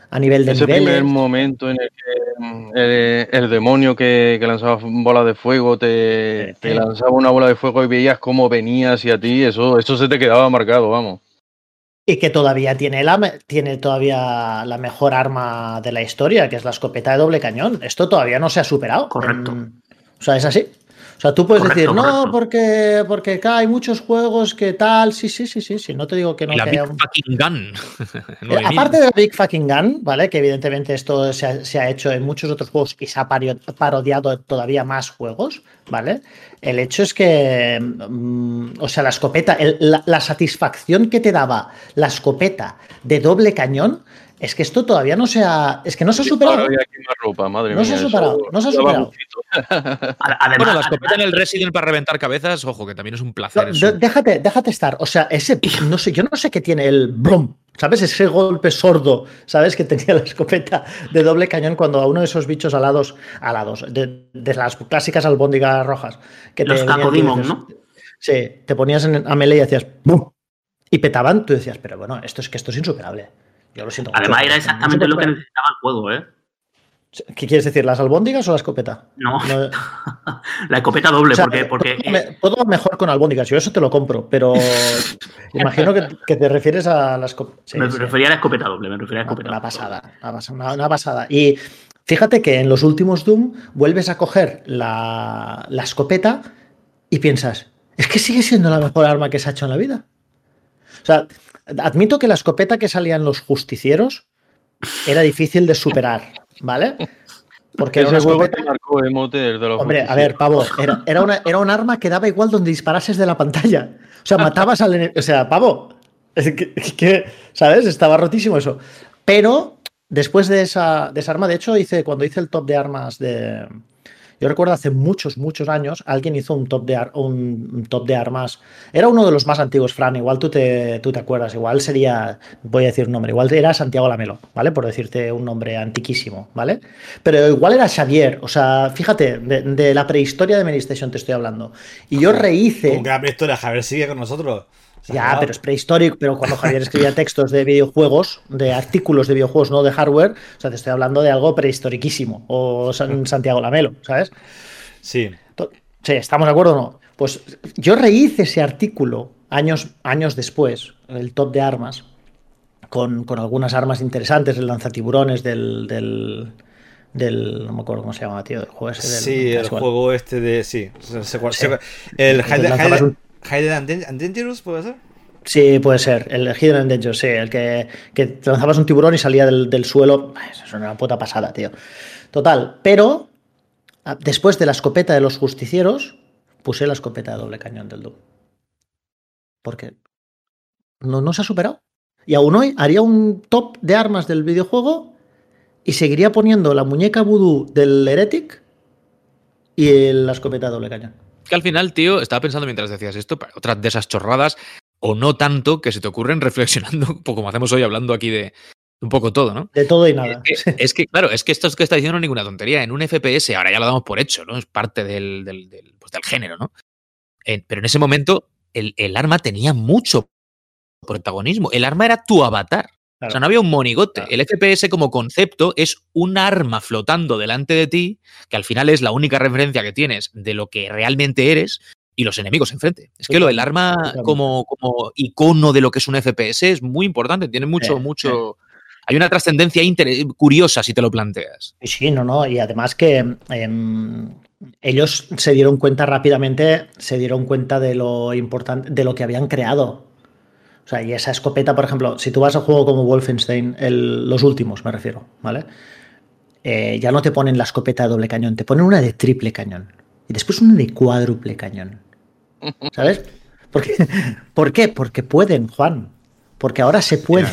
a nivel de ese primer momento en el que mm, el, demonio que, lanzaba bola de fuego te, lanzaba una bola de fuego y veías cómo venía hacia ti, eso, eso se te quedaba marcado, vamos. Y que todavía tiene, la, tiene todavía la mejor arma de la historia, que es la escopeta de doble cañón. Esto todavía no se ha superado. Correcto. o sea, es así. O sea, tú puedes decir, no, porque, porque acá hay muchos juegos que tal. Sí, sí, sí, sí, sí. No te digo que no. La Big Fucking Gun. Eh, aparte de la Big Fucking Gun, ¿vale? Que evidentemente esto se ha, hecho en muchos otros juegos y se ha parodiado todavía más juegos, ¿vale? El hecho es que, mm, o sea, la escopeta, la satisfacción que te daba la escopeta de doble cañón es que esto todavía no se ha. Es que no se ha superado. no se ha superado. No se ha superado. Además, bueno, la escopeta en el Resident para reventar cabezas, ojo, que también es un placer. déjate, déjate estar. O sea, ese. No sé, yo no sé qué tiene el brum. ¿Sabes? Ese golpe sordo, ¿sabes? Que tenía la escopeta de doble cañón cuando a uno de esos bichos alados, alados, de, las clásicas albóndigas rojas. Que Los capodimon, ¿no? Sí, te ponías en, a melee y hacías ¡bum! Y petaban, tú decías, pero bueno, esto es que esto es insuperable. Además, era exactamente lo que necesitaba el juego, ¿eh? ¿Qué quieres decir? ¿Las albóndigas o la escopeta? No, la escopeta doble, porque... porque... Todo, mejor con albóndigas, yo eso te lo compro, pero imagino que, te refieres a la escopeta. me refería a la escopeta doble, me refería a la escopeta Una pasada, una, pasada. Y fíjate que en los últimos Doom vuelves a coger la, la escopeta y piensas, es que sigue siendo la mejor arma que se ha hecho en la vida. O sea, Admito que la escopeta que salían los justicieros era difícil de superar, ¿vale? Porque era una escopeta... marcó de los Hombre, a ver, pavo, era, era, una, era un arma que daba igual donde disparases de la pantalla. O sea, matabas al enemigo. O sea, pavo, que, ¿sabes? Estaba rotísimo eso. Pero después de esa, de esa arma, de hecho, hice, cuando hice el top de armas de, yo recuerdo hace muchos, muchos años, alguien hizo un top de, un top de armas. Era uno de los más antiguos, Fran. Igual tú te, tú te acuerdas. Igual sería, voy a decir un nombre, igual era Santiago Lamelo, ¿vale? Por decirte un nombre antiquísimo, ¿vale? Pero igual era Xavier. O sea, fíjate, de, la prehistoria de Medistation te estoy hablando. Y yo rehice. Como que la prehistoria, Javier sigue con nosotros. Ya, pero es prehistórico, pero cuando Javier escribía textos de videojuegos, de artículos de videojuegos, no de hardware, o sea, te estoy hablando de algo prehistoriquísimo, o Santiago Lamelo, ¿sabes? Sí. Sí, ¿estamos de acuerdo o no? Pues yo rehice ese artículo años, años después, el top de armas, con, algunas armas interesantes, el lanzatiburones del, del, del, no me acuerdo cómo se llama, tío, el juego ese del, Sí, el juego este de, sí, el, Hidden and Dangerous, ¿puede ser? Sí, puede ser. El Hidden and Dangerous, sí. El que, te lanzabas un tiburón y salía del, suelo. Eso es una puta pasada, tío. Total. Pero, después de la escopeta de los justicieros, puse la escopeta de doble cañón del Doom. Porque no, no se ha superado. Y aún hoy haría un top de armas del videojuego y seguiría poniendo la muñeca voodoo del Heretic y la escopeta de doble cañón que al final, tío, estaba pensando mientras decías esto, otras de esas chorradas, o no tanto, que se te ocurren reflexionando, un poco como hacemos hoy hablando aquí de un poco todo, ¿no? De todo y nada. Es que, claro, es que esto es que está diciendo no es ninguna tontería. En un FPS, ahora ya lo damos por hecho, ¿no? Es parte del, del, pues del género, ¿no? pero en ese momento, el, el arma tenía mucho protagonismo. El arma era tu avatar. O sea, no había un monigote. El FPS como concepto es un arma flotando delante de ti, que al final es la única referencia que tienes de lo que realmente eres y los enemigos enfrente. Es que lo del arma como, como icono de lo que es un FPS es muy importante, tiene mucho, mucho, hay una trascendencia curiosa si te lo planteas. Sí, no, no, y además que em, ellos se dieron cuenta rápidamente, se dieron cuenta de lo importante, de lo que habían creado. O sea, y esa escopeta, por ejemplo, si tú vas a un juego como Wolfenstein, los últimos me refiero, ¿vale? Eh, ya no te ponen la escopeta de doble cañón, te ponen una de triple cañón. Y después una de cuádruple cañón. ¿Sabes? ¿Por qué? Porque pueden, Juan. Porque ahora se puede.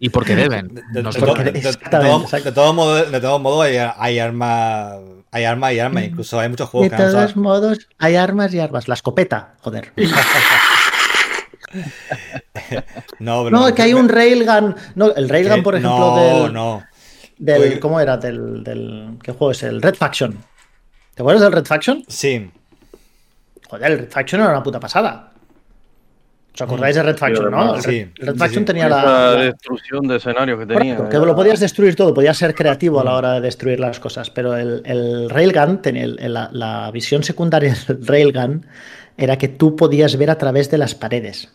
Y porque deben. De, todos modos, de todos modos hay, hay armas hay armas y armas, incluso hay muchos juegos de que De todos modos, hay armas y armas. La escopeta, joder. no, no, que hay un railgun. No, el railgun, por ejemplo, no, del. No. Del, ¿Cómo era? Del, del. ¿Qué juego es? El Red Faction. ¿Te acuerdas del Red Faction? Sí. Joder, el Red Faction era una puta pasada. ¿Os acordáis de Red Faction, no? El, sí, Red Faction tenía la, destrucción de escenarios que tenía. que lo podías destruir todo, podías ser creativo a la hora de destruir las cosas, pero el, Railgun, tenía, la, visión secundaria del Railgun era que tú podías ver a través de las paredes.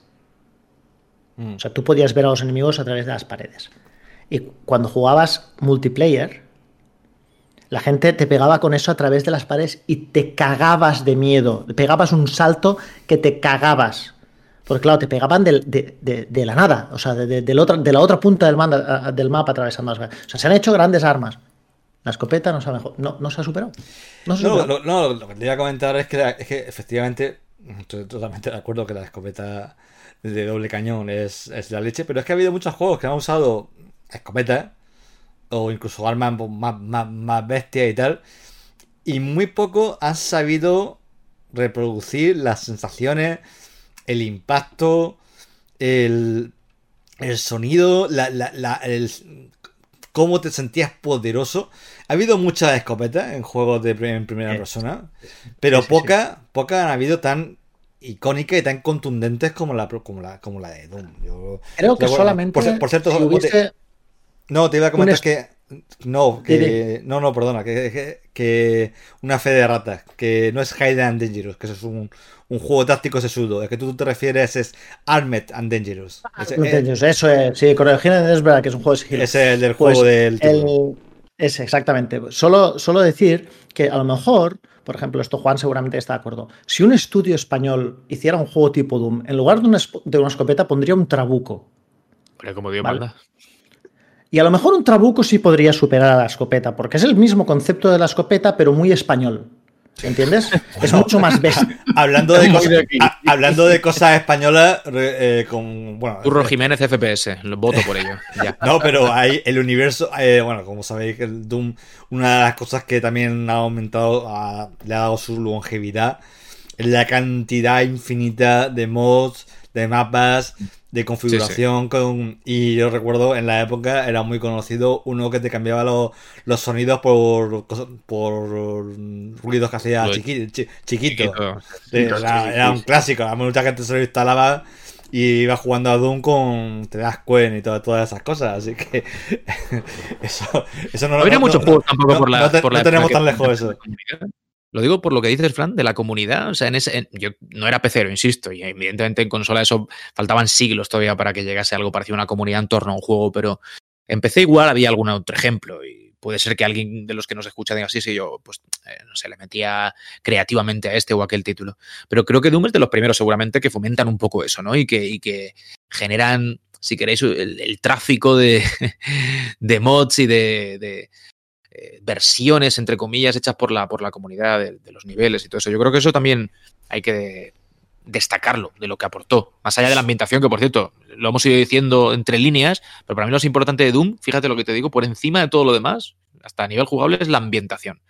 Mm. O sea, tú podías ver a los enemigos a través de las paredes. Y cuando jugabas multiplayer, la gente te pegaba con eso a través de las paredes y te cagabas de miedo. Pegabas un salto que te cagabas. Porque claro, te pegaban de, la nada, o sea, de, la otra punta del, del mapa atravesando las... O sea, se han hecho grandes armas. La escopeta no se ha, mejor, no, se ha superado. No, lo, que te iba a comentar es que, es que efectivamente, estoy totalmente de acuerdo que la escopeta de doble cañón es, la leche, pero es que ha habido muchos juegos que han usado escopetas o incluso armas más, más, más bestias y tal, y muy poco han sabido reproducir las sensaciones el impacto, el, el sonido, la, la, el, cómo te sentías poderoso. Ha habido muchas escopetas en juegos de en primera persona, pero pocas poca han habido tan icónicas y tan contundentes como la, como la, como la de Doom. Yo, Creo que solamente. Por, cierto, no, te iba a comentar que no, que, no, no, perdona, que, que, una fe de ratas, que no es Hide and Dangerous, que eso es un, un juego táctico sesudo. El que tú te refieres es Armed and Dangerous. eso es, sí, el es verdad que es un juego de sigilo. Es el del juego pues del. El, ese, exactamente. Solo, solo decir que a lo mejor, por ejemplo, esto Juan seguramente está de acuerdo. Si un estudio español hiciera un juego tipo Doom, en lugar de una, de una escopeta pondría un trabuco. como dio ¿vale? Y a lo mejor un trabuco sí podría superar a la escopeta, porque es el mismo concepto de la escopeta, pero muy español. ¿Entiendes? es mucho más bestia. hablando, de cosas, hablando de cosas españolas, eh, con. Bueno, Curro Jiménez FPS, lo voto por ello. No, pero hay el universo. Eh, bueno, como sabéis, el Doom, una de las cosas que también ha aumentado, le ha dado su longevidad, es la cantidad infinita de mods, de mapas, de configuración con y yo recuerdo en la época era muy conocido uno que te cambiaba los, sonidos por por ruidos que hacía chiquito, era, un clásico mucha gente se lo instalaba y iba jugando a Doom con te das cuen y todas, todas esas cosas así que eso eso no, no, muchos juegos tampoco por la, no tenemos tan lejos eso lo digo por lo que dices, Fran, de la comunidad. O sea, en ese, yo no era pecero, insisto, y evidentemente en consola eso faltaban siglos todavía para que llegase algo parecido a una comunidad en torno a un juego, pero en PC igual había algún otro ejemplo y puede ser que alguien de los que nos escucha diga así, si yo, pues, eh, no sé, le metía creativamente a este o aquel título. Pero creo que Doom es de los primeros seguramente que fomentan un poco eso, ¿no? Y que, y que generan, si queréis, el, tráfico de, de mods y de eh, versiones, entre comillas, hechas por la, por la comunidad de, los niveles y todo eso. Yo creo que eso también hay que destacarlo de lo que aportó. Más allá de la ambientación, que por cierto, lo hemos ido diciendo entre líneas, pero para mí lo más importante de Doom, fíjate lo que te digo, por encima de todo lo demás, hasta a nivel jugable, es la ambientación.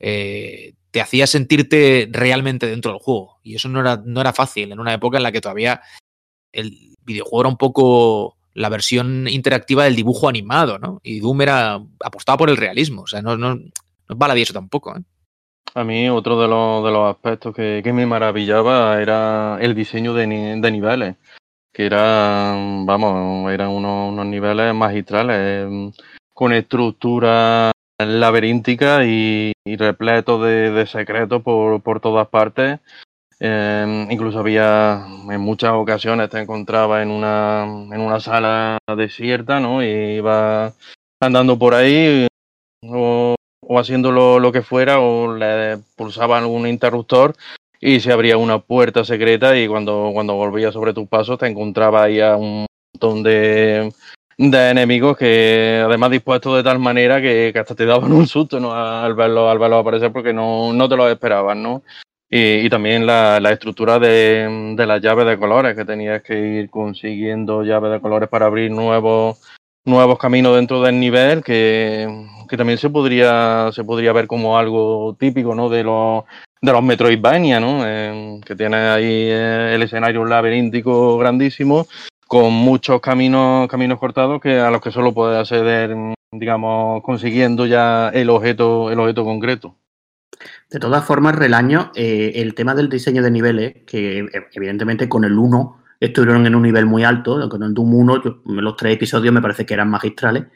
Eh, te hacía sentirte realmente dentro del juego. Y eso no era, no era fácil en una época en la que todavía el videojuego era un poco la versión interactiva del dibujo animado, ¿no? Y Doom era apostaba por el realismo, o sea, no, no, no es eso tampoco, ¿eh? A mí otro de los, de los aspectos que, me maravillaba era el diseño de, niveles, que eran, vamos, eran unos, niveles magistrales, con estructura laberíntica y, repleto de, secretos por, por todas partes Eh, incluso había, en muchas ocasiones te encontraba en una, en una sala desierta, ¿no? Y iba andando por ahí o, o haciendo lo, que fuera o le pulsaban un interruptor y se abría una puerta secreta y cuando, cuando volvías sobre tus pasos te encontraba ahí a un montón de, de enemigos que además dispuestos de tal manera que, hasta te daban un susto ¿no? al verlo al verlo aparecer porque no, no te lo esperaban ¿no? Y, y también la, la estructura de, las llaves de colores que tenías que ir consiguiendo llaves de colores para abrir nuevos nuevos caminos dentro del nivel que, que también se podría se podría ver como algo típico ¿no? de los de los Metroidvania, ¿no? Eh, que tiene ahí eh, el escenario laberíntico grandísimo con muchos caminos, caminos cortados que a los que solo puedes acceder, digamos, consiguiendo ya el objeto, el objeto concreto. De todas formas, Relaño, eh, el tema del diseño de niveles, que evidentemente con el 1 estuvieron en un nivel muy alto, con el Doom 1, yo, los tres episodios me parece que eran magistrales.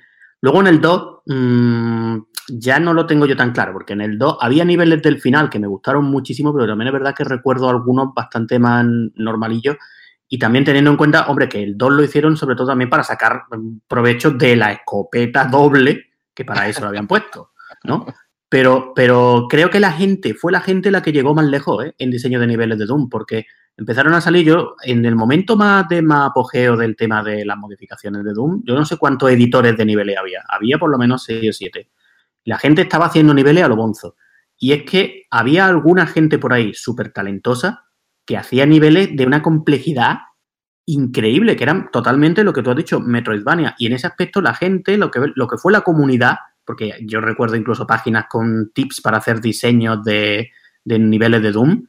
Luego en el 2 mmm, ya no lo tengo yo tan claro, porque en el 2 había niveles del final que me gustaron muchísimo, pero también es verdad que recuerdo algunos bastante más normalillos y también teniendo en cuenta, hombre, que el 2 lo hicieron sobre todo también para sacar provecho de la escopeta doble, que para eso lo habían puesto, ¿no? Pero, pero creo que la gente, fue la gente la que llegó más lejos ¿eh? en diseño de niveles de Doom, porque empezaron a salir yo, en el momento más de más apogeo del tema de las modificaciones de Doom, yo no sé cuántos editores de niveles había, había por lo menos 6 o 7. La gente estaba haciendo niveles a lo bonzo. Y es que había alguna gente por ahí súper talentosa que hacía niveles de una complejidad increíble, que eran totalmente lo que tú has dicho, Metroidvania. Y en ese aspecto la gente, lo que, lo que fue la comunidad, porque yo recuerdo incluso páginas con tips para hacer diseños de, de niveles de Doom,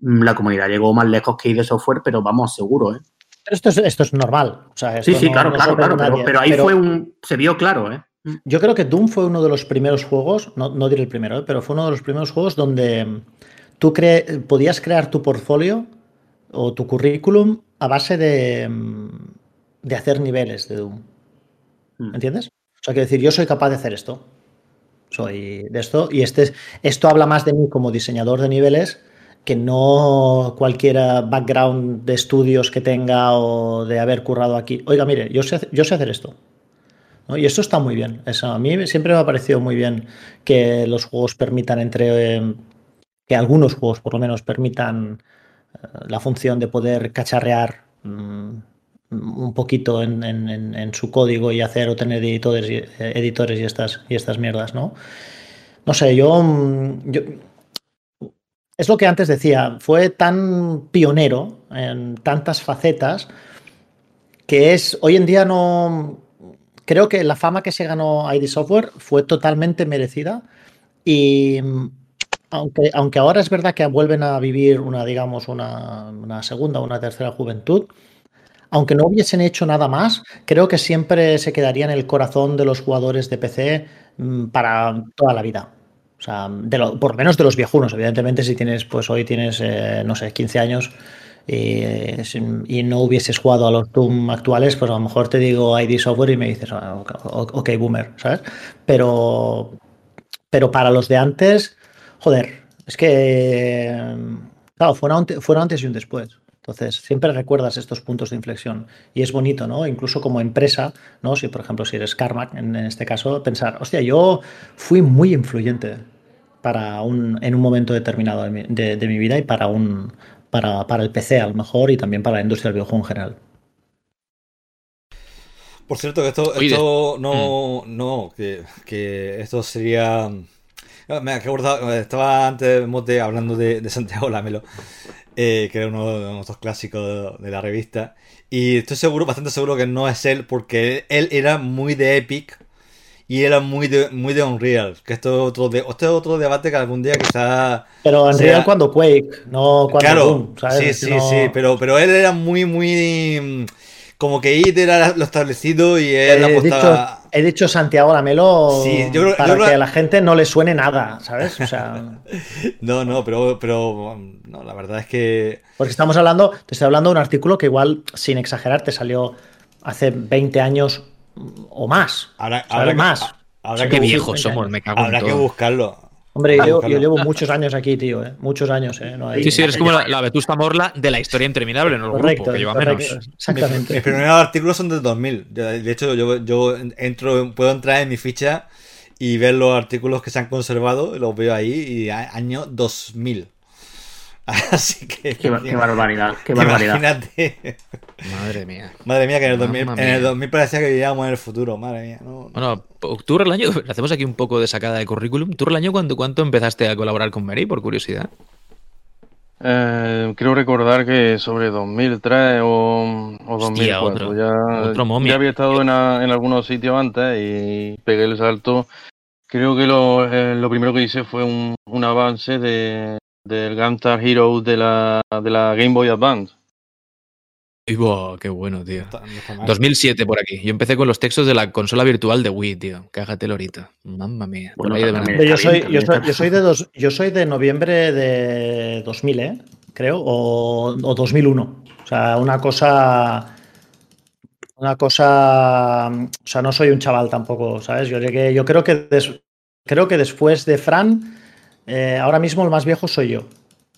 la comunidad llegó más lejos que ID Software, pero vamos, seguro, ¿eh? Esto es, esto es normal. O sea, sí, sí, no, claro, no claro, claro, pero, pero, ahí pero, fue un. Se vio claro, ¿eh? Yo creo que Doom fue uno de los primeros juegos, no, no diré el primero, ¿eh? pero fue uno de los primeros juegos donde tú cre podías crear tu portfolio o tu currículum a base de, de hacer niveles de Doom. ¿Entiendes? O sea, quiero decir, yo soy capaz de hacer esto. Soy de esto. Y este, esto habla más de mí como diseñador de niveles que no cualquier background de estudios que tenga o de haber currado aquí. Oiga, mire, yo sé, yo sé hacer esto. Y esto está muy bien. Eso, a mí siempre me ha parecido muy bien que los juegos permitan entre... Eh, que algunos juegos por lo menos permitan eh, la función de poder cacharrear mmm, un poquito en, en, su código y hacer o tener editores y, eh, editores y estas, y estas mierdas, ¿no? No sé, yo, yo es lo que antes decía, fue tan pionero en tantas facetas que es hoy en día no creo que la fama que se ganó ID Software fue totalmente merecida y aunque, aunque ahora es verdad que vuelven a vivir una digamos una, una segunda una tercera juventud aunque no hubiesen hecho nada más, creo que siempre se quedaría en el corazón de los jugadores de PC mm, para toda la vida. O sea, por menos de los viejunos. Evidentemente, si tienes, pues hoy tienes, eh, no sé, 15 años y, no hubieses jugado a los Doom actuales, pues a lo mejor te digo ID Software y me dices, ah, ok, boomer, ¿sabes? Pero, pero para los de antes, joder, es que, claro, fueron antes y un después. Entonces, siempre recuerdas estos puntos de inflexión y es bonito, ¿no? Incluso como empresa, ¿no? Si, por ejemplo, si eres Carmack, en, en este caso, pensar, hostia, yo fui muy influyente para un, en un momento determinado de mi, de, de mi vida y para, un, para, para, el PC a lo mejor y también para la industria del videojuego en general. Por cierto, que esto, esto no, mm. no, que, que esto sería... Me acabo estaba antes Mote hablando de, de Santiago Lamelo eh, que era uno de nuestros clásicos de, de, la revista. Y estoy seguro, bastante seguro que no es él, porque él era muy de Epic y era muy de, muy de Unreal. Que esto es otro, de, este es otro debate que algún día quizá. Pero Unreal sea... cuando Quake, no cuando claro, Doom, ¿sabes? Sí, sí, no... sí, pero, pero él era muy, muy. Como que IT era lo establecido y él he apostaba. Dicho, he dicho Santiago Lamelo sí, yo creo, para yo creo... que a la gente no le suene nada, ¿sabes? O sea... no, no, pero, pero no, la verdad es que. Porque estamos hablando, te estoy hablando de un artículo que igual, sin exagerar, te salió hace 20 años o más. Ahora, ahora más. Ahora que, viejos somos, me cago Habrá en que todo. buscarlo. Hombre, yo, yo, llevo muchos años aquí, tío, ¿eh? muchos años. ¿eh? No hay... Sí, sí, eres como la, la, Vetusta Morla de la historia interminable en el correcto, grupo, que lleva correcto, menos. Exactamente. Mis, primeros artículos son del 2000. De hecho, yo, yo entro, puedo entrar en mi ficha y ver los artículos que se han conservado, los veo ahí, y año 2000. Así que. Qué, qué barbaridad, qué barbaridad. Imagínate. Madre mía. Madre mía, que en el, 2000, en el 2000 parecía que vivíamos en el futuro, madre mía. No, bueno, tú el año, hacemos aquí un poco de sacada de currículum. ¿Tú el año cuánto, cuánto empezaste a colaborar con Mary, por curiosidad? Eh, creo recordar que sobre 2003 o, o 2004. Otro, ya, otro ya había estado en, a, en, algunos sitios antes y pegué el salto. Creo que lo, eh, lo primero que hice fue un, un avance de, del Gunstar Heroes de la, de la Game Boy Advance. Y wow, qué bueno, tío. No está, no está 2007 por aquí. Yo empecé con los textos de la consola virtual de Wii, tío. Cágatelo ahorita. Mamma mía. Bueno, de yo, soy, yo, soy, yo, soy, de dos, yo soy de noviembre de 2000, ¿eh? Creo, o, o 2001. O sea, una cosa una cosa, o sea, no soy un chaval tampoco, ¿sabes? Yo, llegué, yo creo que des, creo que después de Fran, eh, ahora mismo el más viejo soy yo.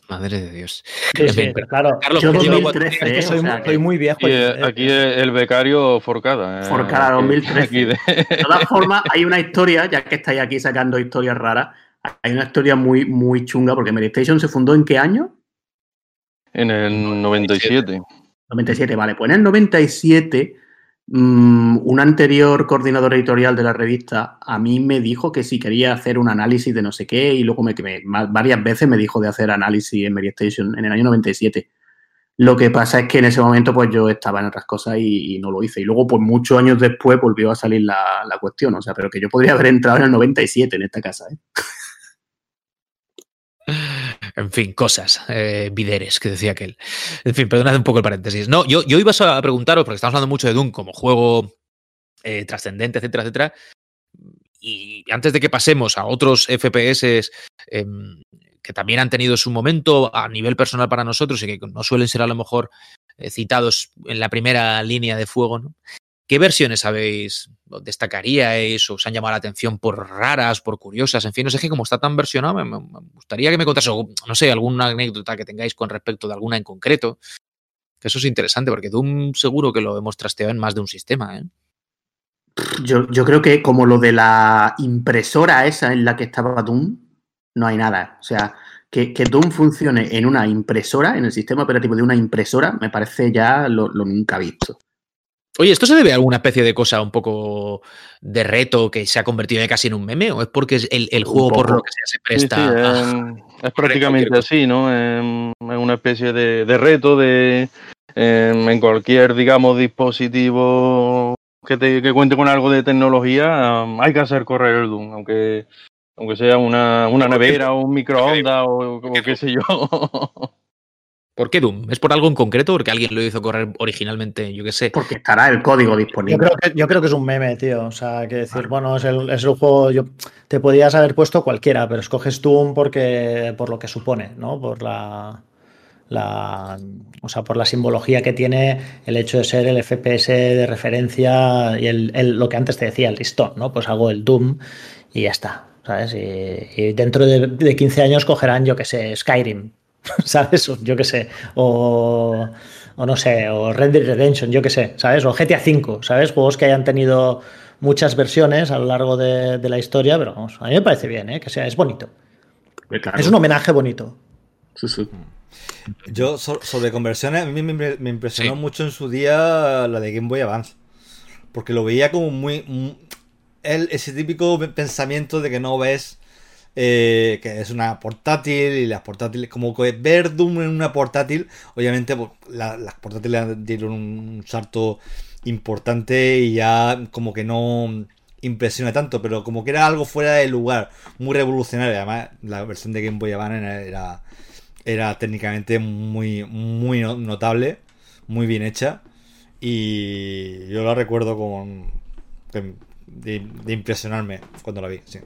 Madre de Dios. Sí, sí, pero claro. Carlos, yo 2013, es que soy, o sea, soy muy viejo. Y, eh, aquí el becario Forcada. Eh, Forcada 2013. De... de todas formas, hay una historia, ya que estáis aquí sacando historias raras, hay una historia muy, muy chunga, porque Medistation se fundó en qué año? En el 97. 97, vale. Pues en el 97 un anterior coordinador editorial de la revista a mí me dijo que si quería hacer un análisis de no sé qué y luego me, me, varias veces me dijo de hacer análisis en Mediastation en el año 97. Lo que pasa es que en ese momento pues yo estaba en otras cosas y, y no lo hice. Y luego pues muchos años después volvió a salir la, la, cuestión. O sea, pero que yo podría haber entrado en el 97 en esta casa. ¿eh? En fin, cosas, eh, videres, que decía aquel. En fin, perdonad un poco el paréntesis. No, yo, yo iba a preguntaros, porque estamos hablando mucho de Doom como juego eh, trascendente, etcétera, etcétera. Y antes de que pasemos a otros FPS eh, que también han tenido su momento a nivel personal para nosotros y que no suelen ser a lo mejor eh, citados en la primera línea de fuego, ¿no? ¿Qué versiones habéis destacaríais o os han llamado la atención por raras, por curiosas? En fin, no sé qué, como está tan versionado, me, gustaría que me contases, no sé, alguna anécdota que tengáis con respecto de alguna en concreto. Que eso es interesante, porque Doom seguro que lo hemos trasteado en más de un sistema, ¿eh? Yo, creo que como lo de la impresora esa en la que estaba Doom, no hay nada. O sea, que, que, Doom funcione en una impresora, en el sistema operativo de una impresora, me parece ya lo, lo nunca visto. Oye, ¿esto se debe a alguna especie de cosa un poco de reto que se ha convertido casi en un meme? ¿O es porque el, el juego por lo que sea se presta? Sí, sí, a... es, es prácticamente así, ¿no? Es una especie de, de reto de en cualquier, digamos, dispositivo que, te, que, cuente con algo de tecnología, hay que hacer correr el Doom, aunque, aunque sea una, una nevera o un microondas o, o qué sé yo. ¿Por qué Doom? ¿Es por algo en concreto? ¿Porque alguien lo hizo correr originalmente? Yo qué sé. Porque estará el código disponible. Yo creo que, yo creo que es un meme, tío. O sea, que decir, bueno, es el, es el, juego. Yo, te podías haber puesto cualquiera, pero escoges Doom porque, por lo que supone, ¿no? Por la, la. O sea, por la simbología que tiene el hecho de ser el FPS de referencia y el, el, lo que antes te decía, el listón, ¿no? Pues hago el Doom y ya está. ¿Sabes? Y, y dentro de, de 15 años cogerán, yo qué sé, Skyrim, ¿sabes? Yo qué sé, o, o, no sé, o Red Dead Redemption, yo qué sé, ¿sabes? O GTA V, ¿sabes? Juegos que hayan tenido muchas versiones a lo largo de, de la historia, pero vamos, a mí me parece bien, ¿eh? Que sea, es bonito. Claro. Es un homenaje bonito. Sí, sí. Yo, sobre conversiones, a mí me, me impresionó sí. mucho en su día la de Game Boy Advance. Porque lo veía como muy. muy el, ese típico pensamiento de que no ves eh, que es una portátil y las portátiles, como que ver Doom en una portátil, obviamente pues, la, las portátiles dieron un salto importante y ya como que no impresiona tanto, pero como que era algo fuera de lugar, muy revolucionario. Además, la versión de Game Boy Advance era, era técnicamente muy, muy notable, muy bien hecha. Y yo la recuerdo con de impresionarme cuando la vi, sí.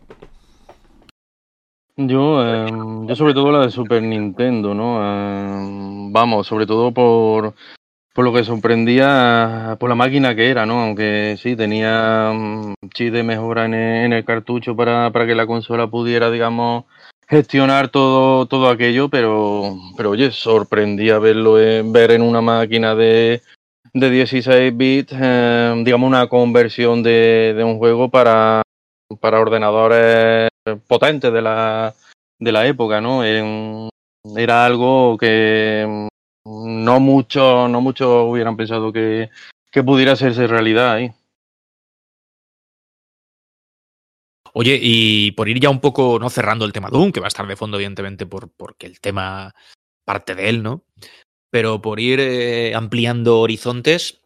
Yo, eh, yo sobre todo la de Super Nintendo, ¿no? Eh, vamos, sobre todo por, por lo que sorprendía por la máquina que era, ¿no? Aunque sí, tenía um, chip de mejora en el, cartucho para, para, que la consola pudiera, digamos, gestionar todo, todo aquello, pero, pero oye, sorprendía verlo ver en una máquina de, de 16 bits, digamos, una conversión de, de, un juego para, para ordenadores potentes de la, de la época, ¿no? era algo que no muchos no mucho hubieran pensado que, que pudiera hacerse realidad ahí. Oye, y por ir ya un poco, no cerrando el tema Doom, que va a estar de fondo, evidentemente, por, porque el tema parte de él, ¿no? Pero por ir eh, ampliando horizontes,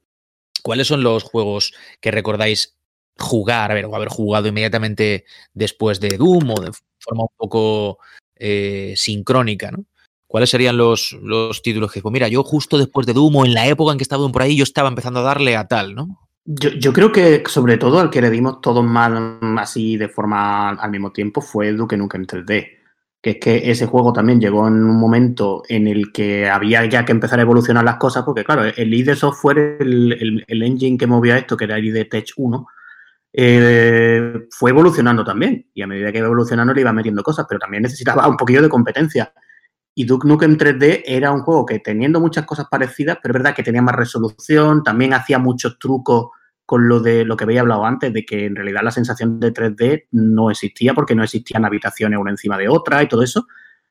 ¿cuáles son los juegos que recordáis jugar, a ver, o haber jugado inmediatamente después de Doom o de forma un poco eh, sincrónica, ¿no? ¿Cuáles serían los, los títulos que, pues mira, yo justo después de Doom o en la época en que estaba por ahí, yo estaba empezando a darle a tal, ¿no? Yo, yo, creo que sobre todo al que le dimos todos mal así de forma al mismo tiempo fue Duke Nukem 3D. Que es que ese juego también llegó en un momento en el que había ya que empezar a evolucionar las cosas, porque claro, el de software, el, el, engine que movía esto, que era el de Tech 1, eh, fue evolucionando también. Y a medida que iba evolucionando le iba metiendo cosas, pero también necesitaba un poquillo de competencia. Y Duke Nukem 3D era un juego que teniendo muchas cosas parecidas, pero es verdad que tenía más resolución, también hacía muchos trucos con lo de lo que había hablado antes, de que en realidad la sensación de 3D no existía porque no existían habitaciones una encima de otra y todo eso.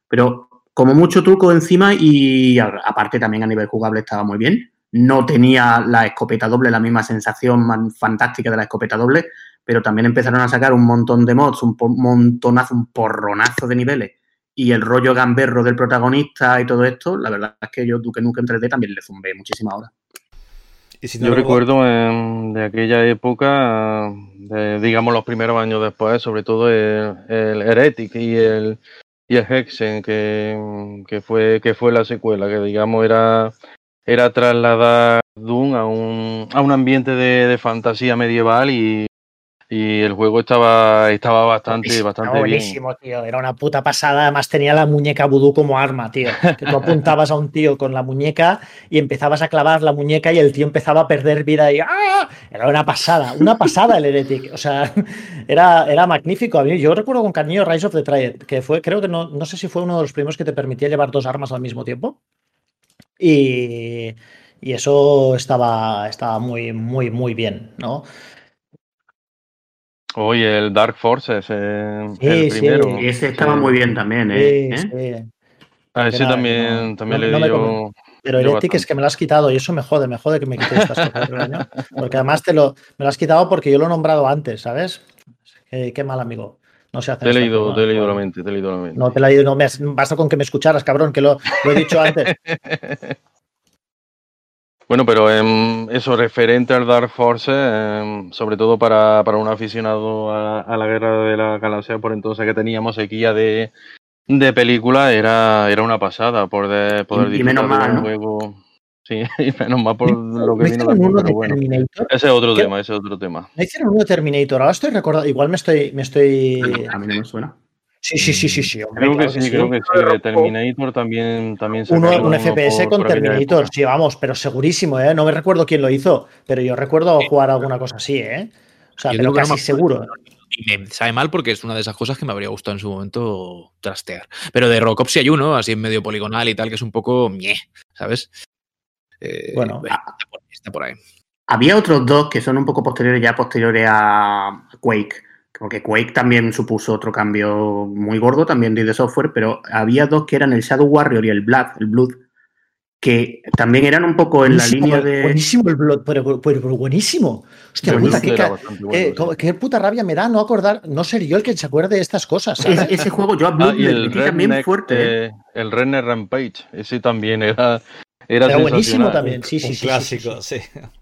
Pero como mucho truco encima y aparte también a nivel jugable estaba muy bien. No tenía la escopeta doble, la misma sensación fantástica de la escopeta doble, pero también empezaron a sacar un montón de mods, un montonazo, un porronazo de niveles y el rollo gamberro del protagonista y todo esto, la verdad es que yo Duke Nukem 3D también le zumbé muchísimas horas. yo recuerdo de aquella época, digamos los primeros años después, sobre todo el, Heretic y el, y el Hexen, que, que, fue, que fue la secuela, que digamos era, era trasladar Doom a un, a un ambiente de fantasía medieval y, y el juego estaba, estaba bastante, bastante buenísimo, tío. Era una puta pasada. Además, tenía la muñeca vudú como arma, tío. Que tú apuntabas a un tío con la muñeca y empezabas a clavar la muñeca y el tío empezaba a perder vida y ¡ah! Era una pasada, una pasada el Heretic. O sea, era, era magnífico. A mí, yo recuerdo con cariño Rise of the Triad, que fue, creo que no, no sé si fue uno de los primeros que te permitía llevar dos armas al mismo tiempo. Y, y eso estaba, estaba muy, muy, muy bien, ¿no? Oye, el Dark Forces, el primero. Y ese estaba muy bien también, ¿eh? ¿Eh? A ese también, también le dio. Pero Heretic es que me lo has quitado y eso me jode, me jode que me quites estas cosas. Porque además te lo, me lo has quitado porque yo lo he nombrado antes, ¿sabes? Qué, mal amigo. No se hace. Te he leído, te he leído la mente, te he leído la mente. No te he leído, no, me, basta con que me escucharas, cabrón, que lo, lo he dicho antes. Bueno, pero en eso referente al Dark Force, em, sobre todo para, para, un aficionado a, la guerra de la galaxia, por entonces que teníamos sequía de, de película, era, era una pasada poder, poder y, menos mal, ¿no? juego. Sí, y menos mal por lo que vino después, pero bueno. Ese es otro tema, ese es otro tema. Me hicieron uno de Terminator, ahora estoy recordando, igual me estoy, me estoy. A mí no me suena. Sí, sí, sí, sí, sí. creo que, sí, creo que sí. De Terminator también, también uno, Un FPS con Terminator, sí, vamos, pero segurísimo, ¿eh? No me recuerdo quién lo hizo, pero yo recuerdo jugar alguna cosa así, ¿eh? O sea, pero casi seguro. Y me sabe mal porque es una de esas cosas que me habría gustado en su momento trastear. Pero de Robocop sí hay uno, así en medio poligonal y tal, que es un poco ñe, ¿sabes? Eh, bueno, está por ahí. Había otros dos que son un poco posteriores, ya posteriores a Quake porque Quake también supuso otro cambio muy gordo, también de software, pero había dos que eran el Shadow Warrior y el Blood, el Blood, que también eran un poco en la línea de. Buenísimo el Blood, pero, buenísimo. Hostia, puta, qué, puta rabia me da no acordar, no ser yo el que se acuerde de estas cosas. ese juego yo a Blood ah, también fuerte. ¿eh? el Renner Rampage, ese también era era, buenísimo también, sí, sí, sí. Clásico, sí.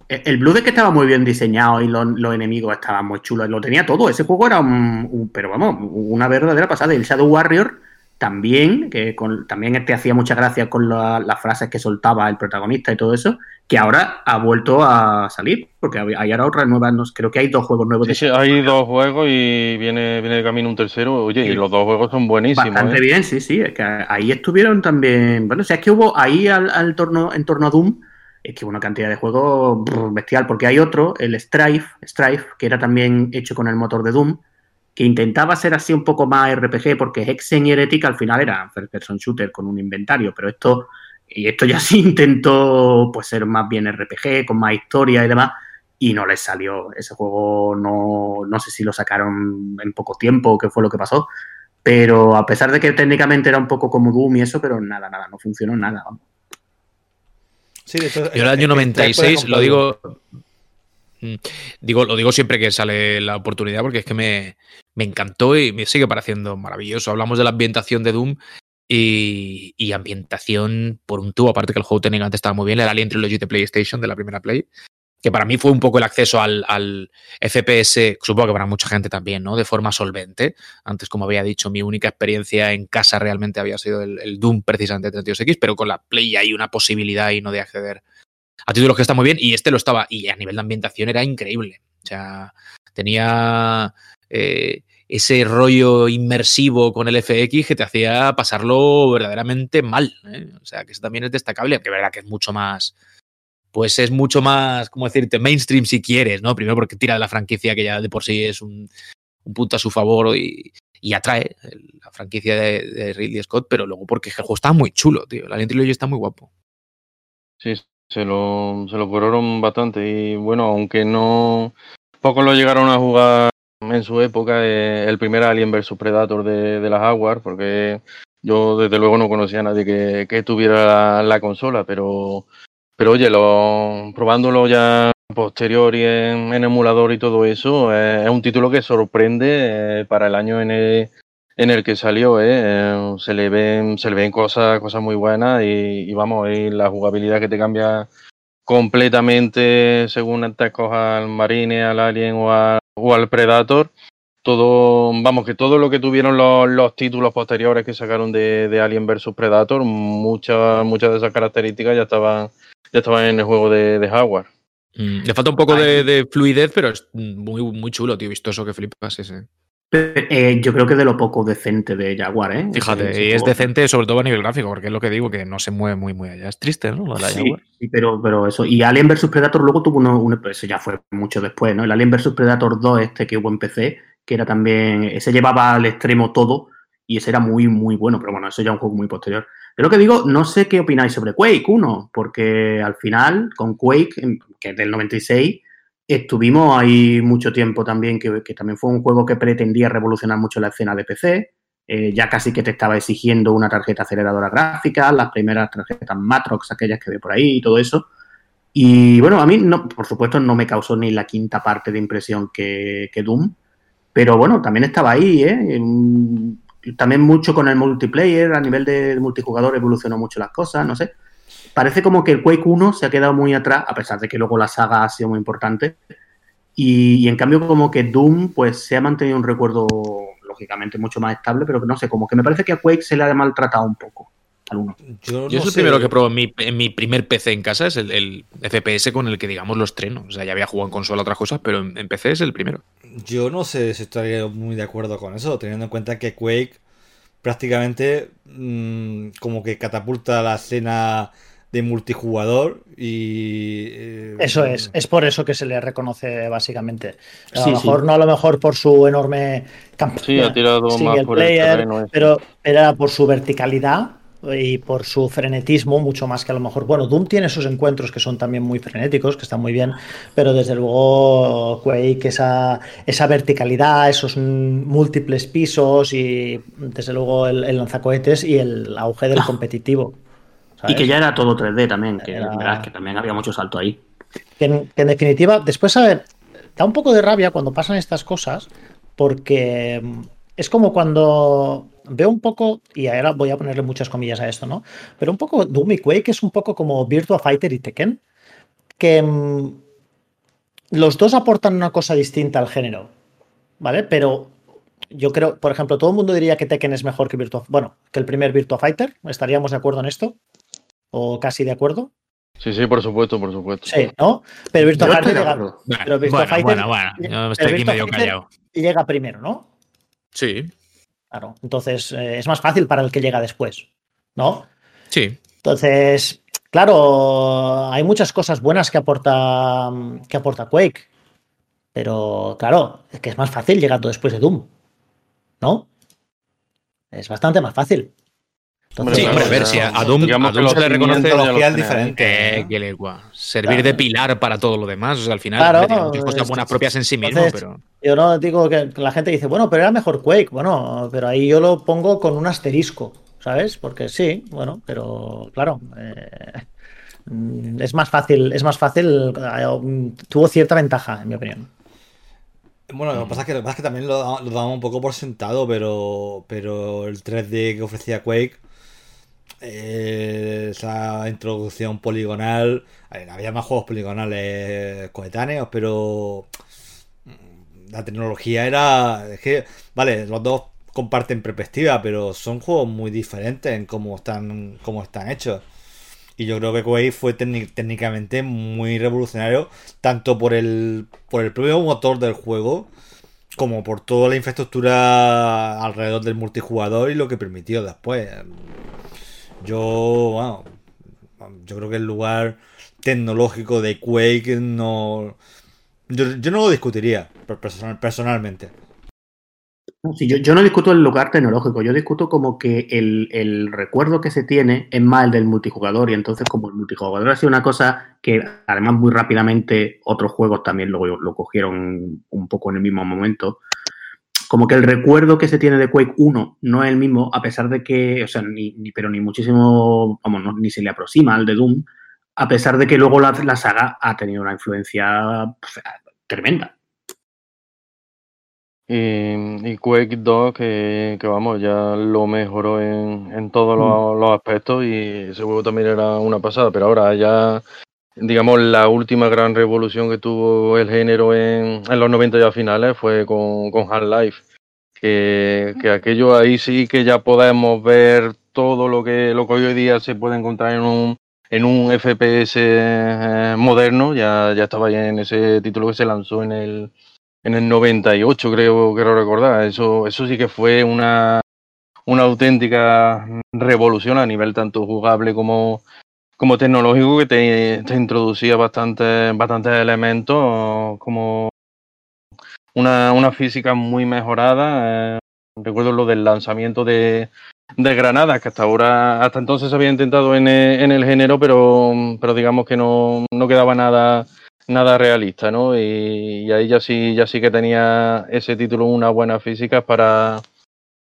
El Blue es que estaba muy bien diseñado y los, enemigos estaban muy chulos. Lo tenía todo. Ese juego era un, pero vamos, una verdadera pasada. El Shadow Warrior también, que con, también te hacía mucha gracia con las frases que soltaba el protagonista y todo eso, que ahora ha vuelto a salir, porque hay ahora otras nuevas, creo que hay dos juegos nuevos. Sí, sí, hay dos juegos y viene, viene de camino un tercero, oye, y los dos juegos son buenísimos. Bastante ¿eh? bien, sí, sí, es que ahí estuvieron también, bueno, o sea, es que hubo ahí al, torno, en torno a Doom, es que una cantidad de juegos bestial, porque hay otro, el Strife, Strife, que era también hecho con el motor de Doom, que intentaba ser así un poco más RPG, porque Hexen y Heretic al final era first person shooter con un inventario, pero esto, y esto ya sí intentó pues ser más bien RPG, con más historia y demás, y no les salió. Ese juego no, no sé si lo sacaron en poco tiempo o qué fue lo que pasó, pero a pesar de que técnicamente era un poco como Doom y eso, pero nada, nada, no funcionó nada. Sí, Yo el año 96 lo digo, digo, lo digo siempre que sale la oportunidad porque es que me, me encantó y me sigue pareciendo maravilloso. Hablamos de la ambientación de Doom y, y, ambientación por un tubo, aparte que el juego técnicamente estaba muy bien, el Alien Trilogy de PlayStation, de la primera Play, que para mí fue un poco el acceso al, FPS, supongo que para mucha gente también, ¿no? De forma solvente. Antes, como había dicho, mi única experiencia en casa realmente había sido el, Doom precisamente de 32X, pero con la Play hay una posibilidad y no de acceder a títulos que está muy bien y este lo estaba, y a nivel de ambientación era increíble. O sea, tenía eh, ese rollo inmersivo con el FX que te hacía pasarlo verdaderamente mal. ¿eh? O sea, que eso también es destacable, aunque verdad que es mucho más pues es mucho más, ¿cómo decirte?, mainstream si quieres, ¿no? Primero porque tira de la franquicia que ya de por sí es un, punto a su favor y, atrae la franquicia de, Ridley Scott, pero luego porque el juego está muy chulo, tío. La Trilogy está muy guapo. Sí, se lo, se lo curaron bastante y bueno, aunque no... Pocos lo llegaron a jugar en su época, eh, el primer Alien vs Predator de, de las Jaguar, porque yo desde luego no conocía a nadie que, que tuviera la consola, pero pero oye, lo, probándolo ya posterior y en, emulador y todo eso, eh, es un título que sorprende eh, para el año en el, en el que salió. Eh. se le ven, se le ven cosas, cosas muy buenas y, vamos, y la jugabilidad que te cambia completamente según te escojas al Marine, al Alien o, o al Predator todo, vamos, que todo lo que tuvieron los, títulos posteriores que sacaron de, Alien vs Predator, muchas, muchas de esas características ya estaban, ya estaban en el juego de, de Howard. Mm, le falta un poco de, fluidez, pero es muy, muy chulo, tío, vistoso que flipas ese. Eh, yo creo que de lo poco decente de Jaguar, ¿eh? Fíjate, y es decente sobre todo a nivel gráfico, porque es lo que digo, que no se mueve muy, muy allá. Es triste, ¿no? sí, pero, pero eso. Y Alien vs Predator luego tuvo uno, eso ya fue mucho después, ¿no? El Alien vs Predator 2, este que hubo en PC, que era también, ese llevaba al extremo todo y ese era muy, muy bueno, pero bueno, eso ya es un juego muy posterior. Pero lo que digo, no sé qué opináis sobre Quake 1, porque al final, con Quake, que es del 96, estuvimos ahí mucho tiempo también, que, también fue un juego que pretendía revolucionar mucho la escena de PC. Eh, ya casi que te estaba exigiendo una tarjeta aceleradora gráfica, las primeras tarjetas Matrox, aquellas que ve por ahí y todo eso. Y bueno, a mí, no, por supuesto, no me causó ni la quinta parte de impresión que, que Doom, pero bueno, también estaba ahí, ¿eh? También mucho con el multiplayer, a nivel de multijugador evolucionó mucho las cosas, no sé. Parece como que el Quake 1 se ha quedado muy atrás, a pesar de que luego la saga ha sido muy importante. Y, en cambio como que Doom pues se ha mantenido un recuerdo lógicamente mucho más estable, pero que no sé, como que me parece que a Quake se le ha maltratado un poco. Yo, es el primero que probé en mi, primer PC en casa, es el, FPS con el que, digamos, lo estreno. O sea, ya había jugado en consola otras cosas, pero en, PC es el primero. Yo no sé si estaría muy de acuerdo con eso, teniendo en cuenta que Quake prácticamente mm, como que catapulta la escena de multijugador y... Eh, eso es, es por eso que se le reconoce básicamente. A lo mejor no a lo mejor por su enorme campo sí, ha tirado más por player, pero era por su verticalidad y por su frenetismo, mucho más que a lo mejor. Bueno, Doom tiene sus encuentros que son también muy frenéticos, que están muy bien, pero desde luego Quake, esa, esa verticalidad, esos múltiples pisos y desde luego el, lanzacohetes y el auge del competitivo. Y que ya era todo 3D también, que, que también había mucho salto ahí. Que en, en, definitiva, después, a ver, da un poco de rabia cuando pasan estas cosas, porque es como cuando veo un poco, y ahora voy a ponerle muchas comillas a esto, ¿no? Pero un poco Doom y Quake es un poco como Virtua Fighter y Tekken, que mm, los dos aportan una cosa distinta al género, ¿vale? Pero yo creo, por ejemplo, todo el mundo diría que Tekken es mejor que Virtua, bueno, que el primer Virtua Fighter, ¿estaríamos de acuerdo en esto? ¿O casi de acuerdo? Sí, sí, por supuesto, por supuesto. Sí, ¿no? Pero Virtua Fighter llega, pero Virtua Fighter, bueno, bueno, estoy aquí medio callado. Llega primero, ¿no? Sí. Claro. Entonces, eh, es más fácil para el que llega después, ¿no? Sí. Entonces, Claro, hay muchas cosas buenas que aporta, que aporta Quake. Pero claro, es que es más fácil llegando después de Doom. ¿No? Es bastante más fácil. sí, hombre, a ver, si a, Doom, a Doom se le reconoce diferente. que le, servir de pilar para todo lo demás. O sea, al final, claro, tiene cosas buenas propias en sí mismo. pero... Yo no digo que la gente dice, bueno, pero era mejor Quake. Bueno, pero ahí yo lo pongo con un asterisco. ¿sabes? Porque sí, bueno, pero claro, eh, es más fácil, es más fácil, eh, tuvo cierta ventaja, en mi opinión. Bueno, lo que pasa es que, lo que, pasa es que también lo, damos un poco por sentado, pero, pero el 3D que ofrecía Quake, eh, esa introducción poligonal, había más juegos poligonales coetáneos, pero la tecnología era, es que, vale, los dos comparten perspectiva, pero son juegos muy diferentes en cómo están, cómo están hechos. Y yo creo que Quake fue técnicamente muy revolucionario, tanto por el, por el propio motor del juego, como por toda la infraestructura alrededor del multijugador y lo que permitió después. Yo, bueno, yo creo que el lugar tecnológico de Quake no... Yo, no lo discutiría personalmente. Yo, no discuto el lugar tecnológico, yo discuto como que el, recuerdo que se tiene es más el del multijugador y entonces como el multijugador ha sido una cosa que además muy rápidamente otros juegos también lo, lo cogieron un poco en el mismo momento, como que el recuerdo que se tiene de Quake 1 no es el mismo, a pesar de que, o sea, ni, pero ni muchísimo, vamos, ni se le aproxima al de Doom, a pesar de que luego la, la saga ha tenido una influencia pues, tremenda. Y, Quake 2, que, vamos, ya lo mejoró en, todos mm. los, aspectos y ese juego también era una pasada, pero ahora ya, digamos, la última gran revolución que tuvo el género en, los 90 ya finales fue con, con Half-Life, que, que aquello ahí sí que ya podemos ver todo lo que, lo que hoy día se puede encontrar en un, en un FPS eh, moderno, ya, ya estaba ya en ese título que se lanzó en el en el 98, creo, quiero recordar. Eso, eso sí que fue una, una auténtica revolución a nivel tanto jugable como, como tecnológico que te, introducía bastantes bastante elementos como una, una física muy mejorada. Eh, recuerdo lo del lanzamiento de, de granadas, que hasta ahora, hasta entonces había intentado en, en el género, pero, pero digamos que no, no quedaba nada nada realista, ¿no? Y, ahí ya sí, ya sí que tenía ese título una buena física para,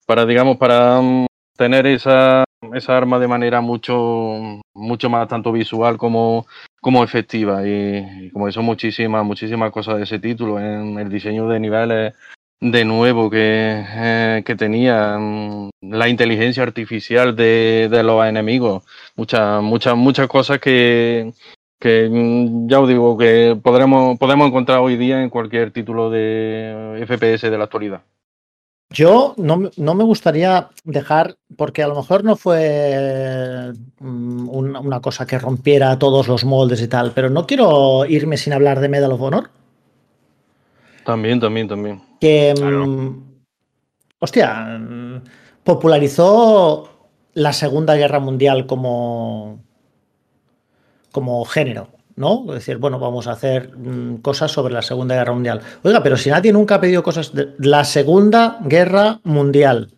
para digamos, para mm, tener esa, esa arma de manera mucho, mucho más tanto visual como, como efectiva. Y, como eso, muchísimas, muchísimas cosas de ese título, en el diseño de niveles de nuevo que, eh, que tenía, mm, la inteligencia artificial de, de los enemigos, muchas, muchas, muchas cosas que, que mm, ya os digo que podremos, podemos encontrar hoy día en cualquier título de FPS de la actualidad. Yo no, me gustaría dejar, porque a lo mejor no fue mm, una, cosa que rompiera todos los moldes y tal, pero no quiero irme sin hablar de Medal of Honor. También, también, también. Que, mm, hostia, popularizó la Segunda Guerra Mundial como, como género, ¿no? Es decir, bueno, vamos a hacer mm, cosas sobre la Segunda Guerra Mundial. Oiga, pero si nadie nunca ha pedido cosas de la Segunda Guerra Mundial.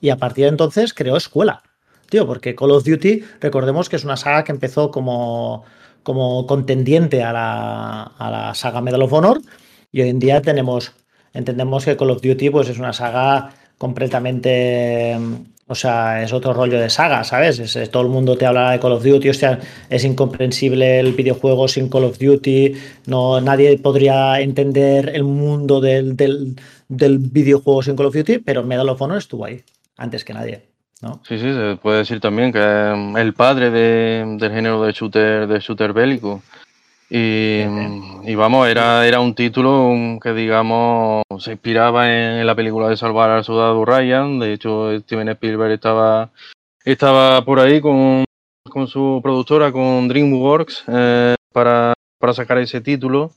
Y a partir de entonces creó escuela. Tío, porque Call of Duty, recordemos que es una saga que empezó como, como contendiente a la, a la saga Medal of Honor. Y hoy en día tenemos, entendemos que Call of Duty pues, es una saga completamente o sea, es otro rollo de saga, ¿sabes? Es, todo el mundo te habla de Call of Duty, o sea, es incomprensible el videojuego sin Call of Duty, no, nadie podría entender el mundo del, videojuego sin Call of Duty, pero Medal of Honor estuvo ahí, antes que nadie. ¿no? Sí, sí, se puede decir también que mm, el padre del género de shooter, de shooter bélico. Y, vamos, era, era un título que, digamos, se inspiraba en, la película de Salvar al Soldado Ryan. De hecho, Steven Spielberg estaba, estaba por ahí con, con su productora, con DreamWorks, eh, para, para sacar ese título.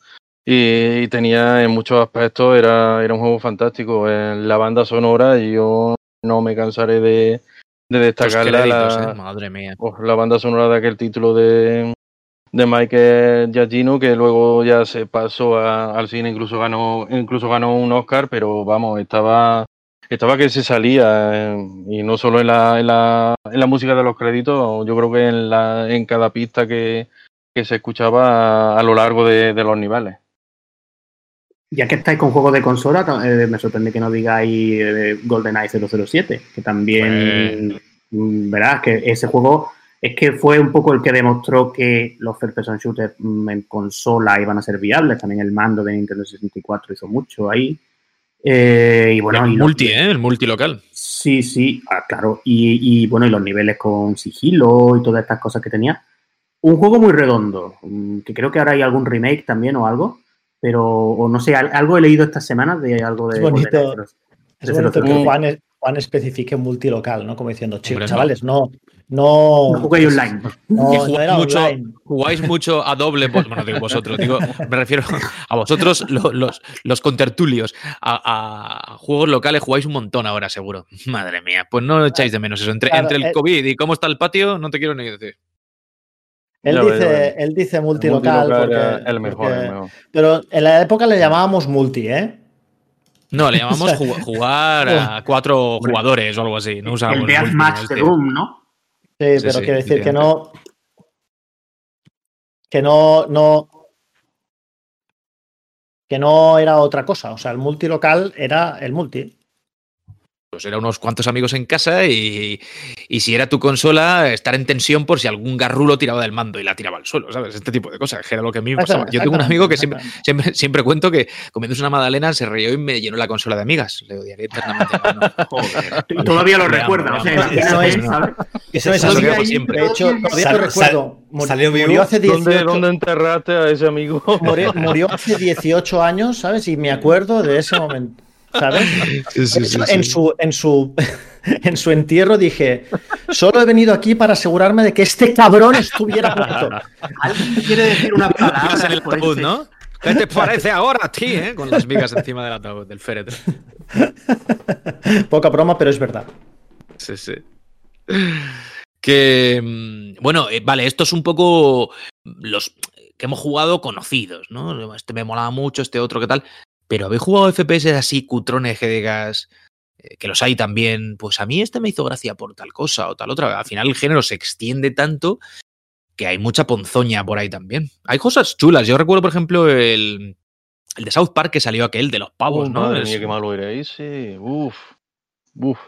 Y, tenía en muchos aspectos, era, era un juego fantástico. En la banda sonora, y yo no me cansaré de, de destacar la, la, ¿eh? madre mía. Oh, la banda sonora de aquel título de, de Michael Giacchino, que luego ya se pasó al cine, incluso ganó, incluso ganó un Oscar, pero vamos, estaba, estaba que se salía, eh, y no solo en la, en, la, en la música de los créditos, yo creo que en, la, en cada pista que, que se escuchaba a, lo largo de, de, los niveles. Ya que estáis con juegos de consola, eh, me sorprende que no digáis eh, GoldenEye 007, que también, pues... verás, que ese juego es que fue un poco el que demostró que los first person shooters mm, en consola iban a ser viables. También el mando de Nintendo 64 hizo mucho ahí. Eh, y bueno, el y multi, ¿eh? El multilocal. Sí, sí, ah, claro. Y, y, bueno, y los niveles con sigilo y todas estas cosas que tenía. Un juego muy redondo, mm, que creo que ahora hay algún remake también o algo, pero o no sé, algo he leído esta semana de algo de... Es bonito, es bonito que Juan, Juan especifique multilocal, ¿no? Como diciendo, chicos, chavales, no, no, no juguéis online. No, no mucho, online. Jugáis mucho a doble. Bueno, digo vosotros, digo, me refiero a vosotros, los, los, los contertulios. A, a, juegos locales jugáis un montón ahora, seguro. Madre mía, pues no echáis de menos eso. Entre, claro, entre el, el COVID y cómo está el patio, no te quiero ni decir. Él dice, él dice multilocal. multilocal porque, el mejor, porque, el mejor. Pero en la época le llamábamos multi, ¿eh? No, le llamamos jugar a cuatro jugadores o algo así. No usábamos el Deathmatch de Doom, ¿no? Sí, pero sí, quiero decir que no. Que no, no. Que no era otra cosa. O sea, el multilocal era el multi. Pues era unos cuantos amigos en casa y, y, si era tu consola, estar en tensión por si algún garrulo tiraba del mando y la tiraba al suelo, ¿sabes? Este tipo de cosas, que era lo que a mí me pasaba. Yo tengo un amigo que siempre, siempre, siempre, cuento que comiéndose una magdalena se rió y me llenó la consola de amigas. Le odiaré eternamente. No, Todavía lo recuerda, o sea, eso es. Eso es así. Ahí, siempre. De hecho, todavía lo recuerdo. Vivo. Murió hace 18... ¿Dónde, ¿Dónde, enterraste a ese amigo? Murió, murió hace 18 años, ¿sabes? Y me acuerdo de ese momento. ¿Sabes? Sí, sí, sí, en, su, en, su, en su entierro dije, solo he venido aquí para asegurarme de que este cabrón estuviera muerto. Alguien quiere decir una palabra en el ataúd, ¿no? ¿Qué te parece ahora a ti, eh? Con las migas encima del ataúd, del féretro. Poca broma, pero es verdad. Sí, sí. Que, mm, bueno, eh, vale, esto es un poco los que hemos jugado conocidos, ¿no? Este me molaba mucho, este otro, ¿qué tal? Pero habéis jugado FPS así, cutrones que digas eh, que los hay también. Pues a mí este me hizo gracia por tal cosa o tal otra. Al final el género se extiende tanto que hay mucha ponzoña por ahí también. Hay cosas chulas. Yo recuerdo, por ejemplo, el, el de South Park que salió aquel de los pavos, ¿no? Madre mía, qué malo era ese. Uf, uf.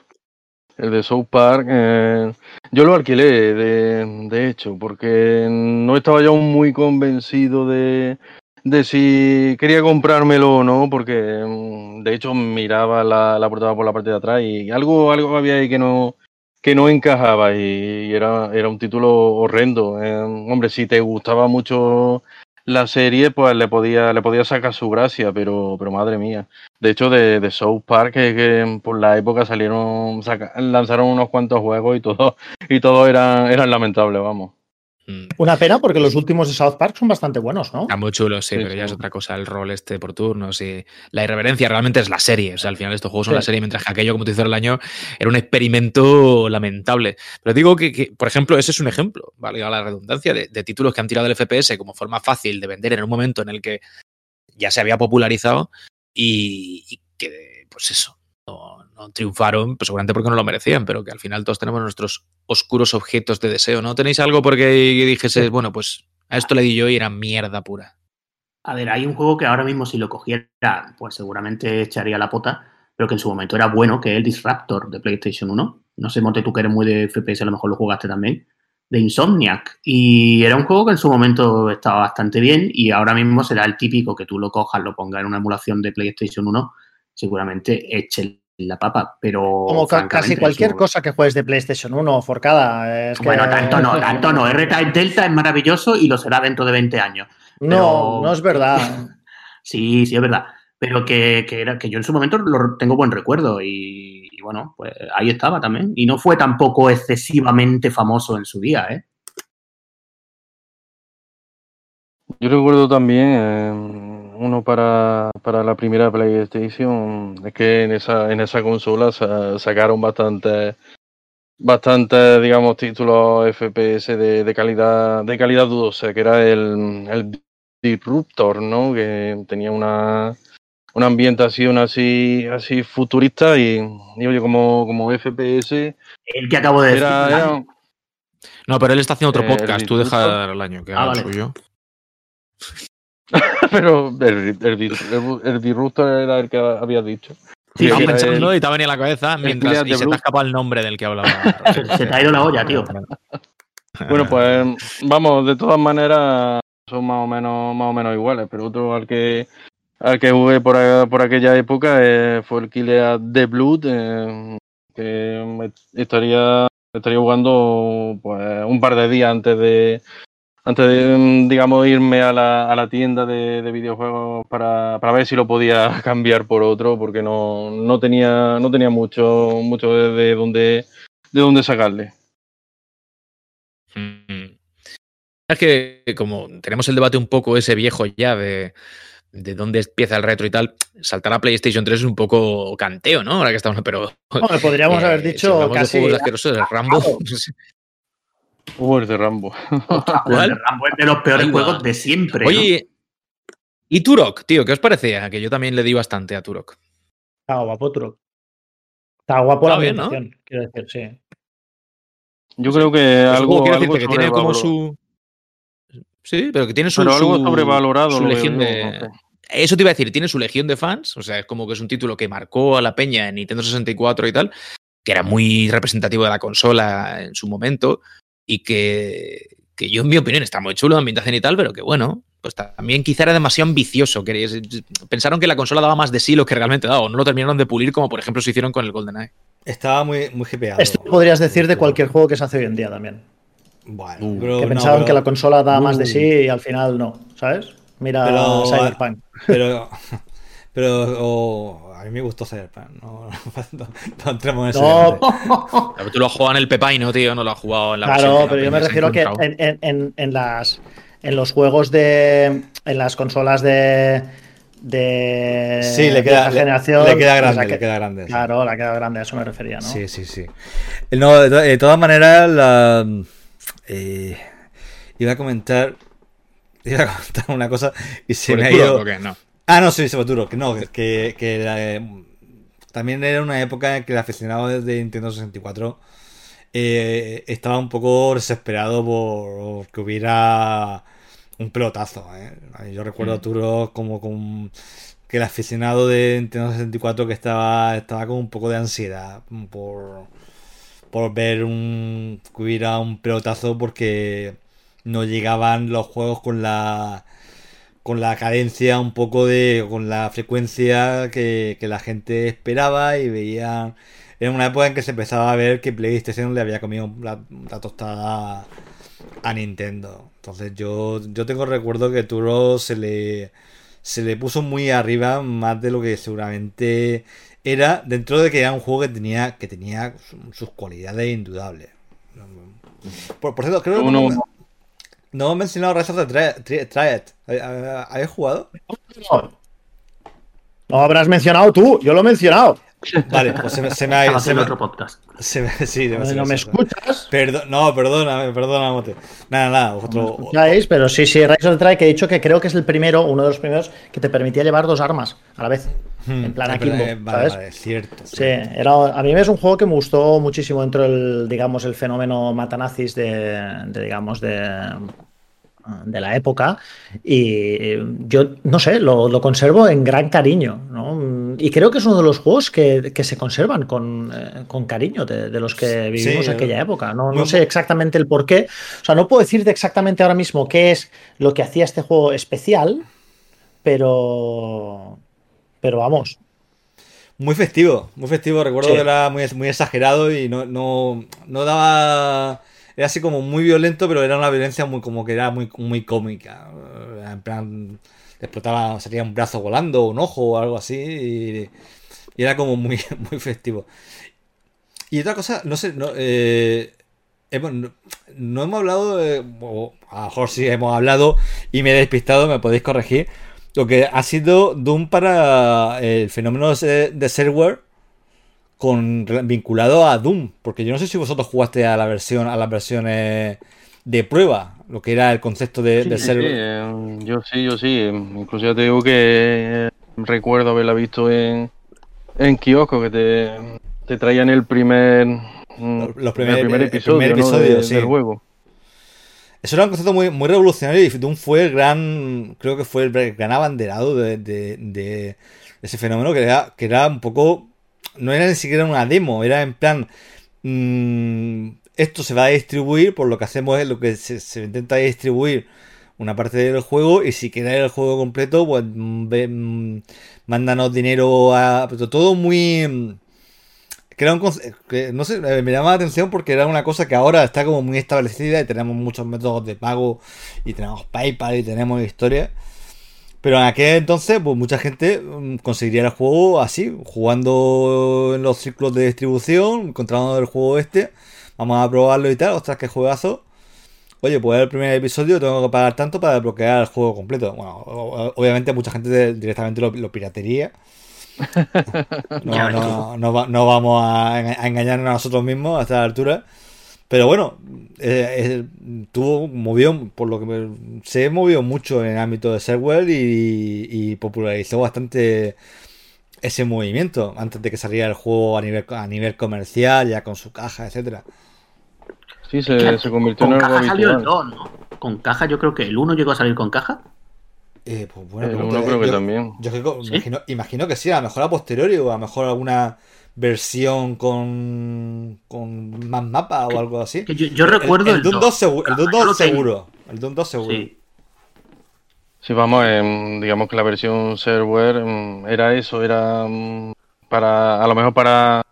El de South Park, eh, yo lo alquilé, de, de hecho, porque no estaba yo muy convencido de, de si quería comprármelo o no, porque mm, de hecho miraba la, la portada por la parte de atrás y algo, algo había ahí que no, que no encajaba y, era, era un título horrendo. Eh, hombre, si te gustaba mucho la serie, pues le podía, le podía sacar su gracia, pero, pero madre mía. De hecho, de, de South Park, que, por la época salieron, lanzaron unos cuantos juegos y todo, y todo eran, eran lamentables, vamos. Mm. Una pena porque los últimos de South Park son bastante buenos, ¿no? Está muy chulo, sí, Sí, pero ya es otra cosa el rol este por turnos y la irreverencia realmente es la serie. O sea, al final estos juegos son Sí. la serie, mientras que aquello, como te hizo el año, era un experimento lamentable. Pero digo que, que, por ejemplo, ese es un ejemplo, valga la redundancia, de, de títulos que han tirado del FPS como forma fácil de vender en un momento en el que ya se había popularizado y, y que, pues eso, no, triunfaron, pues seguramente porque no lo merecían, pero que al final todos tenemos nuestros oscuros objetos de deseo. ¿No tenéis algo porque dijese, bueno, pues a esto le di yo y era mierda pura? A ver, hay un juego que ahora mismo si lo cogiera, pues seguramente echaría la pota, pero que en su momento era bueno, que es el Disruptor de PlayStation 1. No sé, Monte, tú que eres muy de FPS, a lo mejor lo jugaste también, de Insomniac. Y era un juego que en su momento estaba bastante bien y ahora mismo será el típico que tú lo cojas, lo pongas en una emulación de PlayStation 1, seguramente eche la papa, pero... Como ca- casi cualquier su- cosa que juegues de PlayStation 1 forcada. Es que- Bueno, tanto no, tanto no. R-Type Delta es maravilloso y lo será dentro de 20 años. No, no es verdad. Sí, sí, es verdad. Pero que, que era, que yo en su momento lo tengo buen recuerdo y, y bueno, pues ahí estaba también. Y no fue tampoco excesivamente famoso en su día, ¿eh? Yo recuerdo también eh, uno para, para la primera PlayStation, es que en esa, en esa consola sa- sacaron bastantes bastantes, digamos, títulos FPS de, calidad de calidad dudosa, que era el, el Disruptor, ¿no? Que tenía una, una ambientación así, así futurista y, oye, como, como FPS. El que acabo de decir. No, pero él está haciendo otro eh, podcast, tú deja el año que ah, haga suyo. pero el, el, Disruptor era el que habías dicho. Sí, estaba pensando y te ha venido a la cabeza mientras y se te ha escapado el nombre del que hablaba. se te ha ido la olla, tío. Bueno, pues vamos, de todas maneras son más o menos, más o menos iguales, pero otro al que al que jugué por, por aquella época eh, fue el Killer The Blood, eh, que estaría, estaría jugando pues, un par de días antes de, antes de, digamos, irme a la, a la tienda de, videojuegos para, para, ver si lo podía cambiar por otro, porque no, no tenía, no tenía mucho, mucho de, dónde, de dónde sacarle. Mm. Es que como tenemos el debate un poco ese viejo ya de, de dónde empieza el retro y tal, saltar a PlayStation 3 es un poco canteo, ¿no? Ahora que estamos, pero... podríamos haber eh, dicho casi... De Rambo, Uh, el de Rambo. El de Rambo es de los peores juegos de siempre. Oye, ¿y Turok, tío? ¿Qué os parecía? Que yo también le di bastante a Turok. Está guapo Turok. Está guapo la ambientación, quiero decir, sí. Yo creo que algo, quiero decirte que tiene como su... Sí, pero que tiene su, pero algo sobrevalorado. Su legión de... Eso te iba a decir, tiene su legión de fans, o sea, es como que es un título que marcó a la peña en Nintendo 64 y tal, que era muy representativo de la consola en su momento, y que, que yo en mi opinión está muy chulo de ambientación y tal, pero que bueno, pues también quizá era demasiado ambicioso. Pensaron que la consola daba más de sí lo que realmente daba, o no lo terminaron de pulir como por ejemplo se hicieron con el GoldenEye. Estaba muy, muy Esto podrías decir de cualquier juego que se hace hoy en día también. Bueno, uh. que pensaban que la consola daba más de uh. sí y al final no, ¿sabes? Mira pero, Cyberpunk. Pero, pero a mí me gustó Cyberpunk. No, no, entremos en ese. No. Pero tú lo has jugado en el Pepaino, tío, no lo has jugado en la Claro, pero yo me refiero a que en, en, en, las, en los juegos de. En las consolas de. De. Sí, le queda, generación, le, queda grande. le queda grande claro, la queda grande, a eso me refería, ¿no? Sí, sí, sí. No, de, todas maneras, la. Eh, iba a comentar. Iba a comentar una cosa y se me ha ido. No. Ah, no, sí, Sabaturo, que no, que, que eh, también era una época en que el aficionado de Nintendo 64 eh, estaba un poco desesperado por que hubiera un pelotazo. ¿eh? Yo recuerdo a mm. Turo como con que el aficionado de Nintendo 64 que estaba, estaba con un poco de ansiedad por, por ver un, que hubiera un pelotazo porque no llegaban los juegos con la con la cadencia un poco de. con la frecuencia que, la gente esperaba y veía. Era una época en que se empezaba a ver que PlayStation le había comido la, tostada a Nintendo. Entonces yo, yo tengo recuerdo que Turo se le, se le puso muy arriba, más de lo que seguramente era, dentro de que era un juego que tenía, que tenía sus cualidades indudables. Por, cierto, creo que... No hemos mencionado Rise of the Triad. ¿Habéis jugado? No. habrás mencionado tú, yo lo he mencionado. Vale, pues se me, se me ha se otro podcast. Se me, sí, no me escuchas. no, perdona, perdona, Mote. Nada, nada. Otro, escucháis, pero sí, sí, Rise of the Triad, que he dicho que creo que es el primero, uno de los primeros, que te permitía llevar dos armas a la vez. Hmm, en plan aquí. Vale, vale, cierto. Sí, era, a mí es un juego que me gustó muchísimo dentro del, digamos, el fenómeno matanazis de, de digamos, de de la época y yo no sé, lo, conservo en gran cariño ¿no? y creo que es uno de los juegos que, se conservan con, eh, con cariño de, los que vivimos aquella época. ¿no? no sé exactamente el por qué, o sea, no puedo decirte exactamente ahora mismo qué es lo que hacía este juego especial, pero, pero vamos. Muy festivo, muy festivo. Recuerdo que era muy, muy exagerado y no, no, no daba era así como muy violento, pero era una violencia muy como que era muy, muy cómica. En plan, explotaba, salía un brazo volando, un ojo o algo así, y, era como muy, muy festivo. Y otra cosa, no sé, no, eh, hemos, no, hemos hablado, de, a lo mejor sí hemos hablado y me he despistado, me podéis corregir, lo que ha sido Doom para el fenómeno de, de con vinculado a Doom, porque yo no sé si vosotros jugaste a la versión a las versiones de prueba, lo que era el concepto de, ser. Eh, yo sí, yo sí. Incluso ya te digo que recuerdo haberla visto en, en kiosco, que te, te traían el primer, los, primer, episodio, del juego. Eso era un concepto muy, muy revolucionario y Doom fue el gran, creo que fue el gran abanderado de, de, ese fenómeno que era, que era un poco, no era ni siquiera una demo, era en plan, mmm, esto se va a distribuir, por lo que hacemos es lo que se, intenta distribuir una parte del juego y si queréis el juego completo, pues mm, mm, mándanos dinero a... Todo muy... Mm, que era un que, no sé, me llama la atención porque era una cosa que ahora está como muy establecida y tenemos muchos métodos de pago y tenemos PayPal y tenemos historia. Pero en aquel entonces, pues mucha gente conseguiría el juego así, jugando en los ciclos de distribución, encontrando el juego este Vamos a probarlo y tal. Ostras, qué juegazo. Oye, pues el primer episodio tengo que pagar tanto para desbloquear el juego completo. Bueno, obviamente mucha gente directamente lo, piratería. No, no, vamos a, engañarnos a nosotros mismos a esta altura. Pero bueno, eh, tuvo, movió, por lo que se movió mucho en el ámbito de Serwell y, y, popularizó bastante ese movimiento antes de que saliera el juego a nivel, a nivel comercial, ya con su caja, etcétera. Sí, se, se convirtió en algo caja salió el 2, ¿no? Con caja, yo creo que el 1 llegó a salir con caja. Eh, pues bueno, el 1 creo que también. Yo imagino, imagino, que sí, a lo mejor a posteriori o a lo mejor alguna versión con, con más mapa o algo así. yo, recuerdo el, el, Doom 2, seguro. El Doom 2 seguro. El Doom 2 seguro. Sí. Sí, vamos, digamos que la versión server era eso, era para, a lo mejor para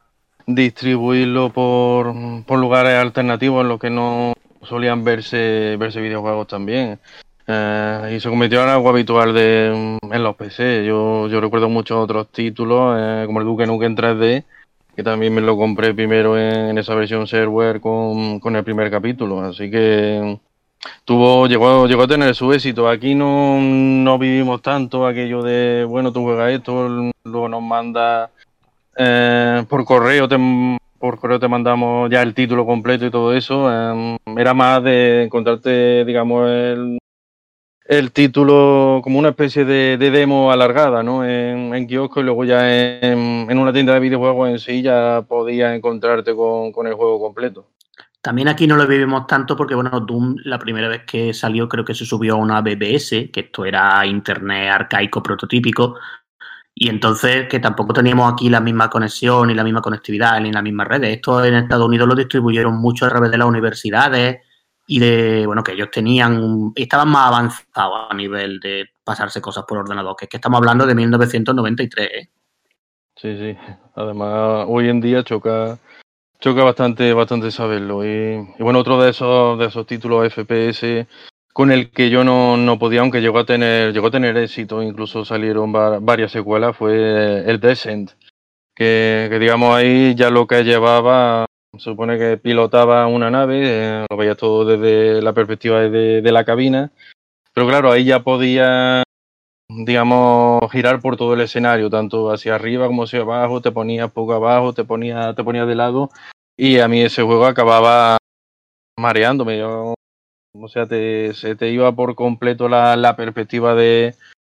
distribuirlo por, por lugares alternativos en los que no solían verse, verse videojuegos también. Eh, y se convirtió en algo habitual de, en los PC. Yo, yo recuerdo muchos otros títulos, eh, como el Duke Nukem en 3D, que también me lo compré primero en, esa versión server con, con, el primer capítulo. Así que tuvo llegó, llegó a tener su éxito. Aquí no, no vivimos tanto aquello de, bueno, tú juegas esto, luego nos manda eh, por correo te, por correo te mandamos ya el título completo y todo eso. Eh, era más de encontrarte, digamos, el, el título como una especie de, demo alargada, ¿no? En, en, kiosco y luego ya en, una tienda de videojuegos en sí ya podías encontrarte con, con, el juego completo. También aquí no lo vivimos tanto porque, bueno, Doom la primera vez que salió creo que se subió a una BBS, que esto era internet arcaico prototípico, y entonces, que tampoco teníamos aquí la misma conexión, ni la misma conectividad, ni las mismas redes. Esto en Estados Unidos lo distribuyeron mucho a través de las universidades y de, bueno, que ellos tenían, estaban más avanzados a nivel de pasarse cosas por ordenador, que es que estamos hablando de 1993. ¿eh? Sí, sí. Además, hoy en día choca choca bastante, bastante saberlo. Y, bueno, otro de esos, de esos títulos FPS con el que yo no, no, podía, aunque llegó a tener, llegó a tener éxito, incluso salieron varias secuelas, fue el Descent, que, que, digamos ahí ya lo que llevaba, supone que pilotaba una nave, eh, lo veía todo desde la perspectiva de, de, la cabina, pero claro, ahí ya podía, digamos, girar por todo el escenario, tanto hacia arriba como hacia abajo, te ponías poco abajo, te ponías te ponía de lado, y a mí ese juego acababa mareándome, o sea, te, se te iba por completo la, la perspectiva de,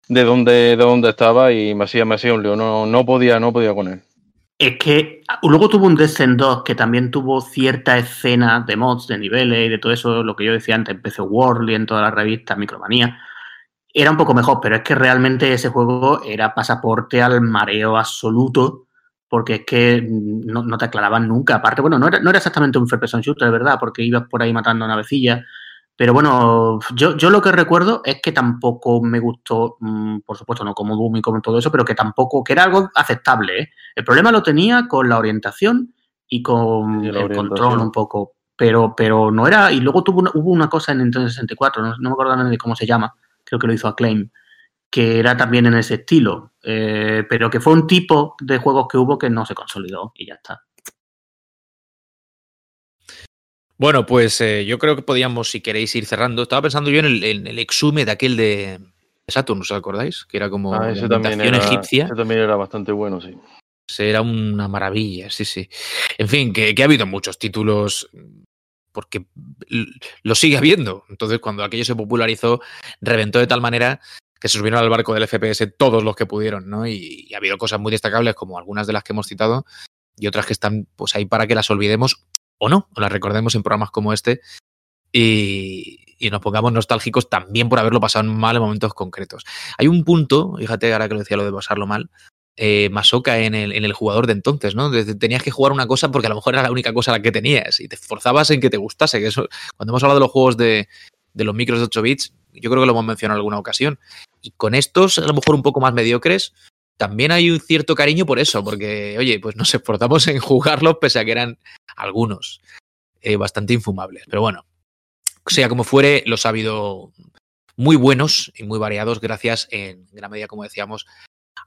de dónde, de dónde estaba y me hacía, me hacía un lío. No, no podía, no podía con él. Es que luego tuvo un Descent 2 que también tuvo cierta escena de mods, de niveles y de todo eso, lo que yo decía antes, empezó World y en todas las revistas, Micromanía. Era un poco mejor, pero es que realmente ese juego era pasaporte al mareo absoluto, porque es que no, no te aclaraban nunca. Aparte, bueno, no era, no era exactamente un first person shooter, de verdad, porque ibas por ahí matando navecillas pero bueno, yo, yo lo que recuerdo es que tampoco me gustó, mm, por supuesto, no como Doom y como todo eso, pero que tampoco, que era algo aceptable. ¿eh? El problema lo tenía con la orientación y con el control un poco, pero, pero no era. Y luego tuvo una, hubo una cosa en Nintendo 64, no, no me acuerdo de cómo se llama, creo que lo hizo Acclaim, que era también en ese estilo, eh, pero que fue un tipo de juegos que hubo que no se consolidó y ya está. Bueno, pues eh, yo creo que podíamos, si queréis, ir cerrando. Estaba pensando yo en el, en el exume de aquel de Saturn, ¿os acordáis? Que era como ah, ese también era, egipcia. Ese también era bastante bueno, sí. Era una maravilla, sí, sí. En fin, que, que ha habido muchos títulos porque lo sigue habiendo. Entonces, cuando aquello se popularizó, reventó de tal manera que se subieron al barco del FPS todos los que pudieron, ¿no? Y, ha habido cosas muy destacables, como algunas de las que hemos citado, y otras que están pues ahí para que las olvidemos o no, o las recordemos en programas como este y, nos pongamos nostálgicos también por haberlo pasado mal en momentos concretos. Hay un punto, fíjate ahora que lo decía lo de pasarlo mal, eh, Masoka en el, en el, jugador de entonces, ¿no? tenías que jugar una cosa porque a lo mejor era la única cosa la que tenías y te forzabas en que te gustase. Que eso, cuando hemos hablado de los juegos de, de los micros de 8 bits, yo creo que lo hemos mencionado en alguna ocasión. Y con estos, a lo mejor un poco más mediocres, también hay un cierto cariño por eso, porque, oye, pues nos esforzamos en jugarlos pese a que eran algunos eh, bastante infumables. Pero bueno, sea como fuere, los ha habido muy buenos y muy variados gracias en gran medida, como decíamos,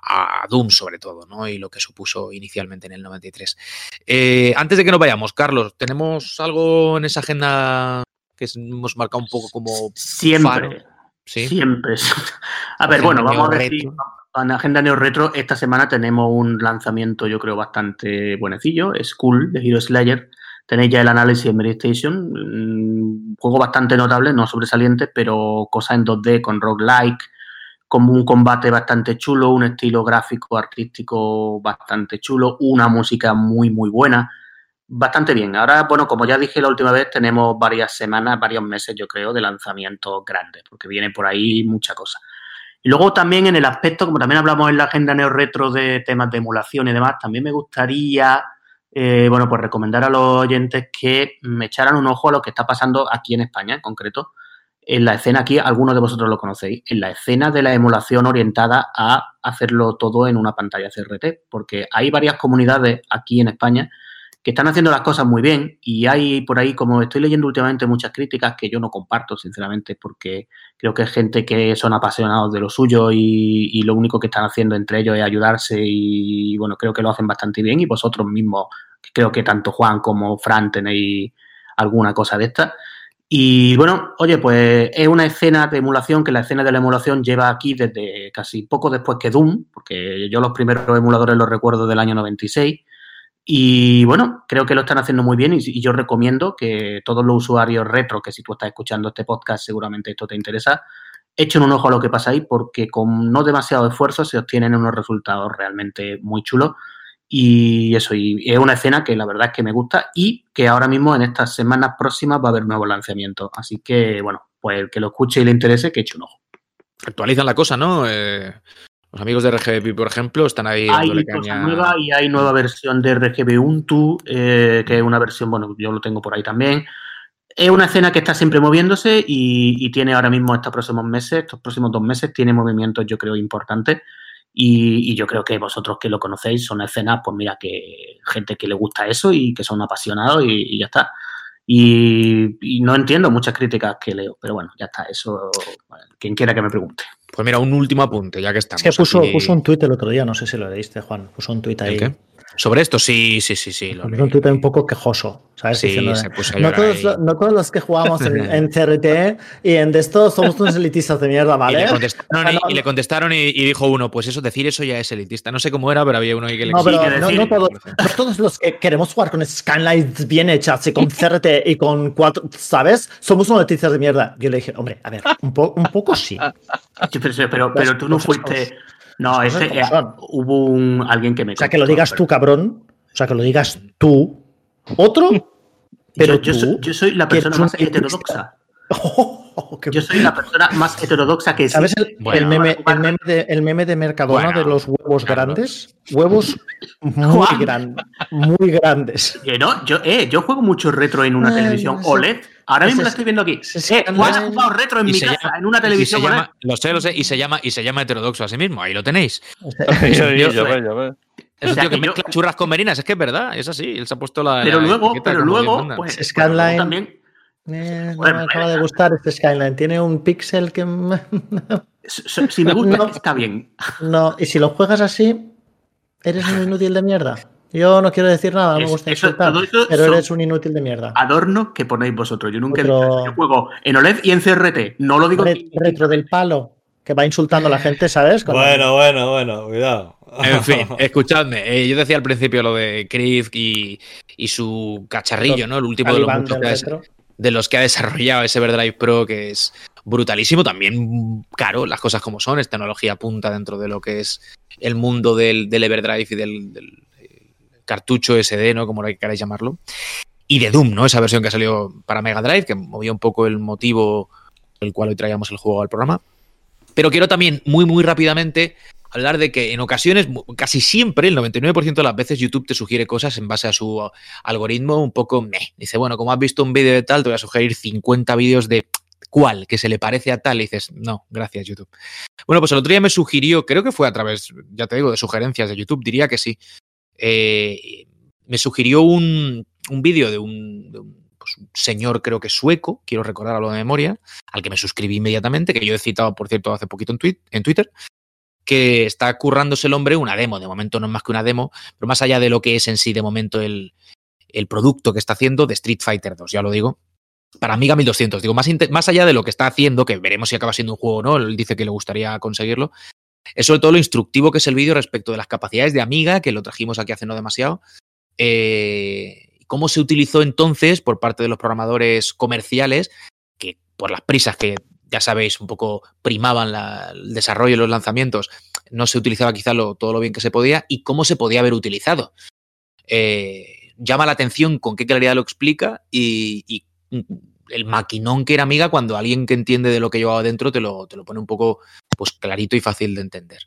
a Doom sobre todo, ¿no? Y lo que supuso inicialmente en el 93. Eh, antes de que nos vayamos, Carlos, ¿tenemos algo en esa agenda que hemos marcado un poco como... Siempre. Siempre. A ver, bueno, vamos a decir... En Agenda Neo Retro, esta semana tenemos un lanzamiento, yo creo, bastante buenecillo. Es cool, de Hero Slayer. Tenéis ya el análisis en Medistation. Un juego bastante notable, no sobresaliente, pero cosa en 2D con roguelike, como un combate bastante chulo, un estilo gráfico, artístico bastante chulo, una música muy, muy buena. Bastante bien. Ahora, bueno, como ya dije la última vez, tenemos varias semanas, varios meses, yo creo, de lanzamientos grandes, porque viene por ahí mucha cosa. Y luego también en el aspecto, como también hablamos en la agenda neo retro de temas de emulación y demás, también me gustaría, eh, bueno, pues recomendar a los oyentes que me echaran un ojo a lo que está pasando aquí en España en concreto, en la escena aquí, algunos de vosotros lo conocéis, en la escena de la emulación orientada a hacerlo todo en una pantalla CRT, porque hay varias comunidades aquí en España que están haciendo las cosas muy bien y hay por ahí, como estoy leyendo últimamente, muchas críticas que yo no comparto, sinceramente, porque creo que es gente que son apasionados de lo suyo y, lo único que están haciendo entre ellos es ayudarse y, bueno, creo que lo hacen bastante bien y vosotros mismos, creo que tanto Juan como Fran tenéis alguna cosa de esta. Y bueno, oye, pues es una escena de emulación que la escena de la emulación lleva aquí desde casi poco después que Doom, porque yo los primeros emuladores los recuerdo del año 96 y bueno, creo que lo están haciendo muy bien y, yo recomiendo que todos los usuarios retro, que si tú estás escuchando este podcast seguramente esto te interesa, echen un ojo a lo que pasa ahí porque con no demasiado esfuerzo se obtienen unos resultados realmente muy chulos. Y eso, y es una escena que la verdad es que me gusta y que ahora mismo en estas semanas próximas va a haber nuevos lanzamientos. Así que, bueno, pues el que lo escuche y le interese, que eche un ojo. Actualizan la cosa, ¿no? Eh, los amigos de RGB, por ejemplo, están ahí hay nueva y hay nueva versión de RGB Untu, eh, que es una versión, bueno, yo lo tengo por ahí también. Es una escena que está siempre moviéndose y, tiene ahora mismo estos próximos meses, estos próximos dos meses, tiene movimientos, yo creo, importantes. Y, yo creo que vosotros que lo conocéis son escenas, pues mira, que gente que le gusta eso y que son apasionados y, ya está. Y, no entiendo muchas críticas que leo, pero bueno, ya está, eso, quien quiera que me pregunte. Pues mira, un último apunte, ya que estamos. Es que puso, puso un tuit el otro día, no sé si lo leíste, Juan. Puso un tuit ahí. qué? Sobre esto, sí, sí, sí, sí. Lo un tuit un poco quejoso, ¿sabes? Sí, se puso no, todos, no, todos, los que jugamos en, CRT y en de esto somos unos elitistas de mierda, ¿vale? Y le contestaron, y, dijo uno, pues eso, decir eso ya es elitista. No sé cómo era, pero había uno ahí que le No, pero no, todos, no, todos, los que queremos jugar con Skylights bien hechas y con CRT y con cuatro, ¿sabes? Somos unos elitistas de mierda. Yo le dije, hombre, a ver, un, un poco sí. pero, pero, tú no fuiste. No, ese, eh, hubo un, alguien que me. O sea, que lo digas tú, cabrón. O sea, que lo digas tú. Otro. Pero yo, yo, soy, la persona más heterodoxa. yo soy la persona más heterodoxa que ¿Sabes el, el, meme, el, meme, de, el meme de Mercadona de los huevos grandes? Huevos muy, grandes muy grandes. Yo, no, yo, eh, yo juego mucho retro en una televisión OLED Ahora mismo la estoy viendo aquí. Eh, has jugado retro en mi casa, en una televisión. lo sé, lo sé, y se llama, y se llama heterodoxo así mismo, ahí lo tenéis. yo, yo, yo, Es tío que mezcla churras con merinas, es que es verdad, es así, él se ha puesto la. Pero luego, pero luego, pues, Skyline. También. Eh, no me acaba de gustar este Skyline. Tiene un pixel que. si me gusta, está bien. No, y si lo juegas así, eres un inútil de mierda. Yo no quiero decir nada, no me gusta insultar, pero eres un inútil de mierda. Adorno que ponéis vosotros. Yo nunca he dicho, yo juego en OLED y en CRT. No lo digo. retro del palo. que va insultando a la gente, ¿sabes? bueno, bueno, bueno, cuidado. En fin, escuchadme. Eh, yo decía al principio lo de Chris y, su cacharrillo, ¿no? El último de los, de los que ha desarrollado ese Everdrive Pro, que es brutalísimo. También caro, las cosas como son. Es tecnología punta dentro de lo que es el mundo del, Everdrive y del, del, cartucho SD, ¿no? Como queráis llamarlo. Y de Doom, ¿no? Esa versión que ha salido para Mega Drive, que movía un poco el motivo por el cual hoy traíamos el juego al programa. Pero quiero también muy, muy rápidamente hablar de que en ocasiones, casi siempre, el 99% de las veces YouTube te sugiere cosas en base a su algoritmo un poco meh. Dice, bueno, como has visto un vídeo de tal, te voy a sugerir 50 vídeos de cuál, que se le parece a tal, y dices, no, gracias YouTube. Bueno, pues el otro día me sugirió, creo que fue a través, ya te digo, de sugerencias de YouTube, diría que sí. Eh, me sugirió un, vídeo de un pues, un señor creo que sueco, quiero recordar de memoria, al que me suscribí inmediatamente, que yo he citado, por cierto, hace poquito en Twitter, que está currándose el hombre una demo. De momento no es más que una demo, pero más allá de lo que es en sí de momento el, el producto que está haciendo de Street Fighter 2, ya lo digo. Para Amiga 1200, digo, más, más allá de lo que está haciendo, que veremos si acaba siendo un juego o no, él dice que le gustaría conseguirlo, es sobre todo lo instructivo que es el vídeo respecto de las capacidades de Amiga, que lo trajimos aquí hace no demasiado, eh, cómo se utilizó entonces por parte de los programadores comerciales, que por las prisas que ya sabéis, un poco primaban el desarrollo y los lanzamientos, no se utilizaba quizá todo lo bien que se podía y cómo se podía haber utilizado. Eh, llama la atención con qué claridad lo explica y, el maquinón que era amiga cuando alguien que entiende de lo que llevaba dentro te lo, te lo pone un poco pues, clarito y fácil de entender.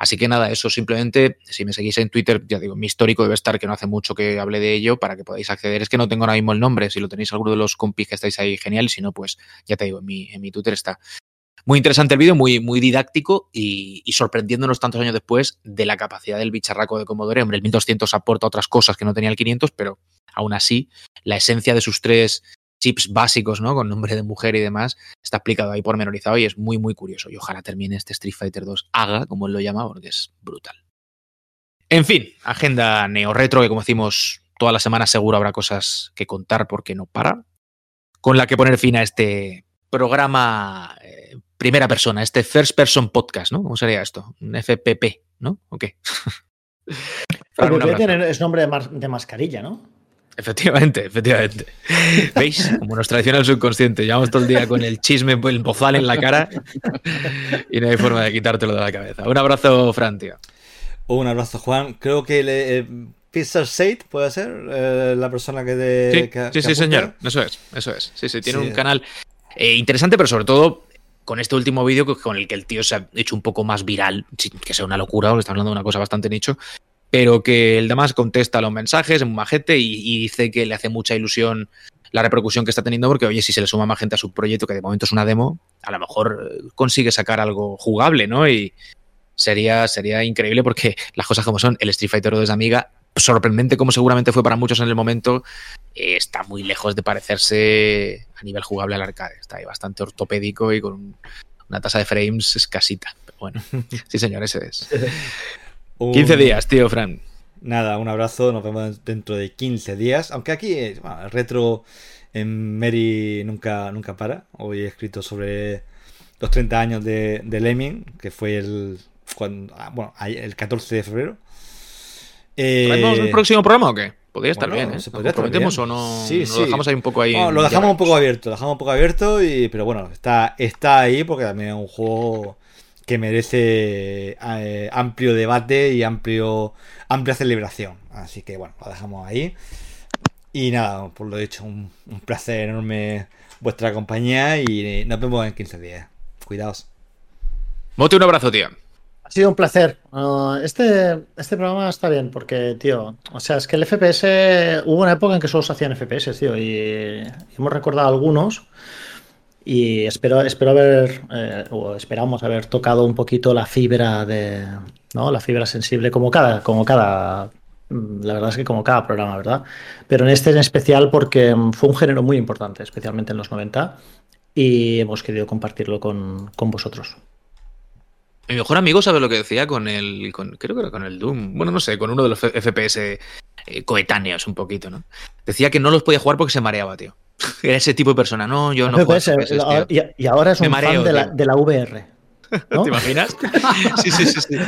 Así que nada, eso simplemente, si me seguís en Twitter, ya digo, mi histórico debe estar que no hace mucho que hablé de ello para que podáis acceder. Es que no tengo ahora mismo el nombre, si lo tenéis alguno de los compis que estáis ahí, genial, si no, pues ya te digo, en mi, en mi Twitter está. Muy interesante el vídeo, muy, muy didáctico y, sorprendiéndonos tantos años después de la capacidad del bicharraco de Commodore. Hombre, el 1200 aporta otras cosas que no tenía el 500, pero aún así, la esencia de sus tres chips básicos, ¿no? Con nombre de mujer y demás, está explicado ahí pormenorizado y es muy, muy curioso. Y ojalá termine este Street Fighter 2 haga, como él lo llama, porque es brutal. En fin, agenda neo-retro, que como decimos, toda la semana seguro habrá cosas que contar porque no para. Con la que poner fin a este programa eh, primera persona, este First Person Podcast, ¿no? ¿Cómo sería esto? Un FPP, ¿no? ¿O qué? es nombre de mascarilla, ¿no? Efectivamente, efectivamente. ¿Veis? Como nos traiciona el subconsciente. Llevamos todo el día con el chisme, el bozal en la cara y no hay forma de quitártelo de la cabeza. Un abrazo, Fran, tío. Un abrazo, Juan. Creo que le, eh, Pizza puede ser eh, la persona que de. Sí, sí, señor. Eso es, eso es. Sí, sí, tiene un canal eh, interesante, pero sobre todo con este último vídeo con el que el tío se ha hecho un poco más viral, que sea una locura, porque está hablando de una cosa bastante nicho, pero que el demás contesta los mensajes, en un majete, y, dice que le hace mucha ilusión la repercusión que está teniendo, porque oye, si se le suma más gente a su proyecto, que de momento es una demo, a lo mejor eh, consigue sacar algo jugable, ¿no? Y sería, sería increíble porque las cosas como son, el Street Fighter 2 de Amiga, sorprendente como seguramente fue para muchos en el momento, eh, está muy lejos de parecerse a nivel jugable al arcade. Está ahí bastante ortopédico y con una tasa de frames escasita. Pero bueno, sí señor, ese es. 15 días, tío, Fran. Nada, un abrazo, nos vemos dentro de 15 días. Aunque aquí el retro en Mary nunca, nunca para. Hoy he escrito sobre los 30 años de, de Lemming, que fue el, cuando, ah, bueno, el 14 de febrero. ¿Tenemos el próximo programa o qué? Podría estar bien, ¿eh? ¿Lo prometemos o no? Sí, Lo dejamos ahí un poco ahí. lo dejamos un poco abierto, lo dejamos un poco abierto, y, pero bueno, está, está ahí porque también es un juego que merece eh, amplio debate y amplio amplia celebración. Así que bueno, lo dejamos ahí. Y nada, por lo dicho, un, placer enorme vuestra compañía y nos vemos en 15 días. Cuidaos. Mote, un abrazo, tío. Ha sido un placer. Uh, este, este programa está bien porque, tío, o sea, es que el FPS, hubo una época en que solo se hacían FPS, tío, y hemos recordado algunos y espero, espero haber, eh, o esperamos haber tocado un poquito la fibra de, ¿no? La fibra sensible como cada, como cada, mm, la verdad es que como cada programa, ¿verdad? Pero en este en especial porque mm, fue un género muy importante, especialmente en los 90, y hemos querido compartirlo con, vosotros. Mi mejor amigo sabe lo que decía con el, con, creo que era con el Doom, bueno, no sé, con uno de los FPS eh, coetáneos un poquito, ¿no? Decía que no los podía jugar porque se mareaba, tío. Era ese tipo de persona. No, yo no puedo. y, ahora es un fan de la, de la VR. ¿Te imaginas? Sí, sí, sí. sí.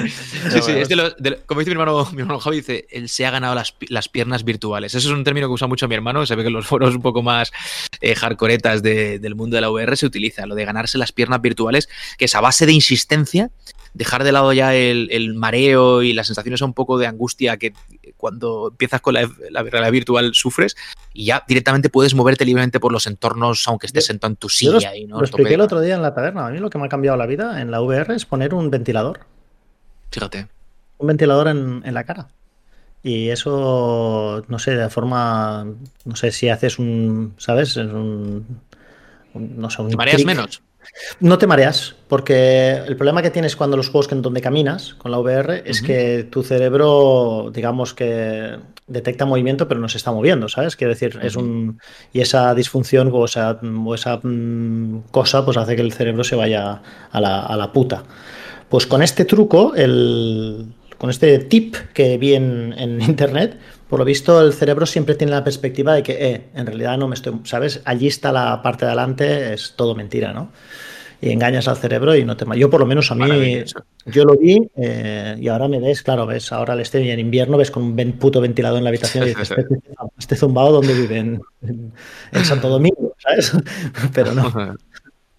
sí, sí. Es de lo, de, como dice mi hermano, mi hermano Javi, dice, él se ha ganado las, las, piernas virtuales. Eso es un término que usa mucho mi hermano. Se ve que en los foros un poco más eh, hardcoretas de, del mundo de la VR se utiliza, lo de ganarse las piernas virtuales, que es a base de insistencia dejar de lado ya el, el, mareo y las sensaciones un poco de angustia que cuando empiezas con la, la, realidad virtual sufres y ya directamente puedes moverte libremente por los entornos aunque estés sentado en tu silla. Lo, y no lo expliqué el otro día en la taberna. A mí lo que me ha cambiado la vida en la VR es poner un ventilador. Fíjate. Un ventilador en, en la cara. Y eso, no sé, de forma, no sé si haces un, ¿sabes? Un, un no sé, un ¿Te mareas menos? No te mareas, porque el problema que tienes cuando los juegos que en donde caminas con la VR es uh -huh. que tu cerebro, digamos que detecta movimiento, pero no se está moviendo, ¿sabes? Quiero decir, uh -huh. es un. Y esa disfunción o esa, o esa mm, cosa, pues hace que el cerebro se vaya a la, a la puta. Pues con este truco, el, con este tip que vi en, en internet, por lo visto, el cerebro siempre tiene la perspectiva de que, eh, en realidad no me estoy, ¿sabes? Allí está la parte de adelante, es todo mentira, ¿no? Y engañas al cerebro y no te... Yo por lo menos a mí, yo lo vi eh, y ahora me ves, claro, ves, ahora al este y en invierno ves con un puto ventilador en la habitación y dices, este, este zumbado donde vive, en, en, en Santo Domingo, ¿sabes? Pero no.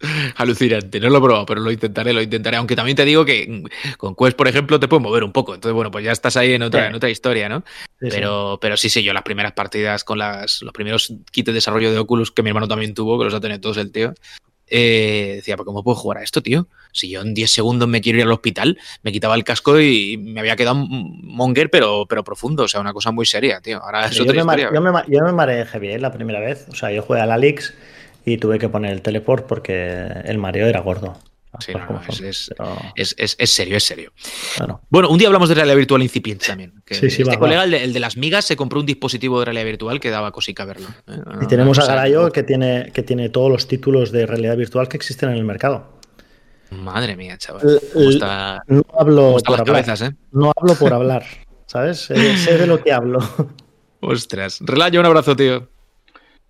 Alucinante, no lo he probado, pero lo intentaré, lo intentaré. Aunque también te digo que con Quest, por ejemplo, te puedes mover un poco. Entonces, bueno, pues ya estás ahí en otra, sí. en otra historia, ¿no? Sí, pero, sí. pero sí, sí, yo las primeras partidas con las, los primeros kits de desarrollo de Oculus que mi hermano también tuvo, que los ha tenido todos el tío. Eh, decía, ¿pero cómo puedo jugar a esto, tío? Si yo en 10 segundos me quiero ir al hospital, me quitaba el casco y me había quedado monger, pero, pero profundo, o sea, una cosa muy seria, tío. Ahora es yo, otra me historia. yo, me, yo me mareé heavy ¿eh? la primera vez, o sea, yo jugué al Alix y tuve que poner el teleport porque el mareo era gordo. Sí, no, no, es, es, pero... es, es, serio, es serio. Bueno. bueno. un día hablamos de realidad virtual incipiente también. Que sí, sí, este va, colega, va. El, de, el, de, las migas, se compró un dispositivo de realidad virtual que daba cosica verlo. ¿eh? No, y tenemos a Garayo que tiene, que tiene todos los títulos de realidad virtual que existen en el mercado. Madre mía, chaval. Está, no hablo por hablar. Cabezas, ¿eh? No hablo por hablar, ¿sabes? sé, sé de lo que hablo. Ostras. Relayo, un abrazo, tío.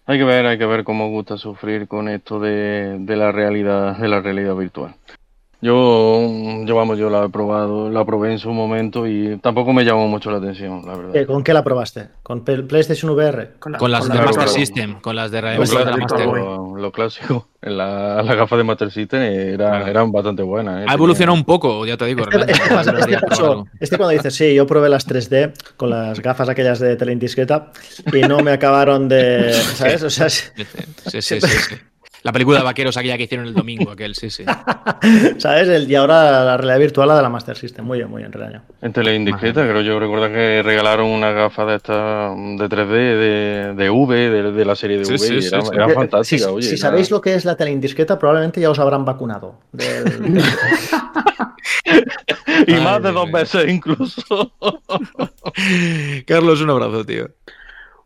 Hay que ver, hay que ver cómo gusta sufrir con esto de, de la realidad, de la realidad virtual. Yo, yo, vamos, yo la he probado, la probé en su momento y tampoco me llamó mucho la atención, la verdad. ¿Con qué la probaste? ¿Con PlayStation VR? Con, la, con las con de la Master System, con las de. Lo, Master. Lo, lo, clásico, en la, la gafa de Master System era, claro. eran bastante buenas. ¿eh? Ha evolucionado un poco, ya te digo. Este, este, este, pasó, este, cuando dices, sí, yo probé las 3D con las gafas aquellas de teleindiscreta y no me acabaron de, ¿sabes? O sea, sí, sí, sí. sí, sí. La película de vaqueros aquella que hicieron el domingo, aquel, sí, sí. ¿Sabes? El, y ahora la realidad virtual, la de la Master System. Muy bien, muy bien, regaño. En Teleindiscreta, creo yo recuerdo que regalaron una gafa de esta de 3D, de, de V, de, de, la serie de sí, V, sí, y era, sí, era sí. fantástica, si, oye. Si sabéis lo que es la teleindiscreta, probablemente ya os habrán vacunado. Del... y Ay, más de dos veces incluso. Carlos, un abrazo, tío.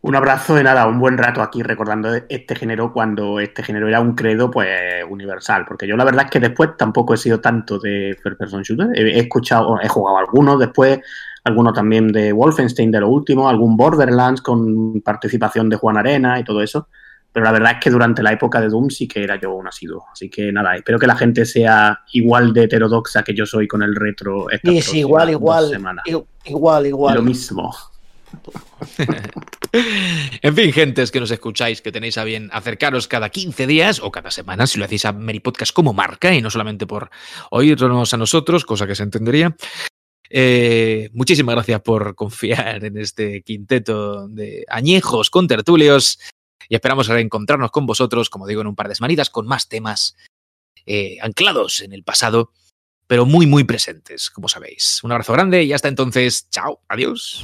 Un abrazo de nada, un buen rato aquí recordando este género cuando este género era un credo pues universal, porque yo la verdad es que después tampoco he sido tanto de first person shooter, he, escuchado, he jugado algunos después, algunos también de Wolfenstein de lo último, algún Borderlands con participación de Juan Arena y todo eso, pero la verdad es que durante la época de Doom sí que era yo un asiduo, así que nada, espero que la gente sea igual de heterodoxa que yo soy con el retro. Sí, sí, igual, igual, igual, igual. Lo mismo. En fin, gentes que nos escucháis, que tenéis a bien acercaros cada 15 días o cada semana, si lo hacéis a Meri Podcast como marca y no solamente por oírnos a nosotros, cosa que se entendería. Eh, muchísimas gracias por confiar en este quinteto de añejos con tertulios y esperamos reencontrarnos con vosotros, como digo, en un par de semanitas con más temas eh, anclados en el pasado, pero muy, muy presentes, como sabéis. Un abrazo grande y hasta entonces, chao, adiós.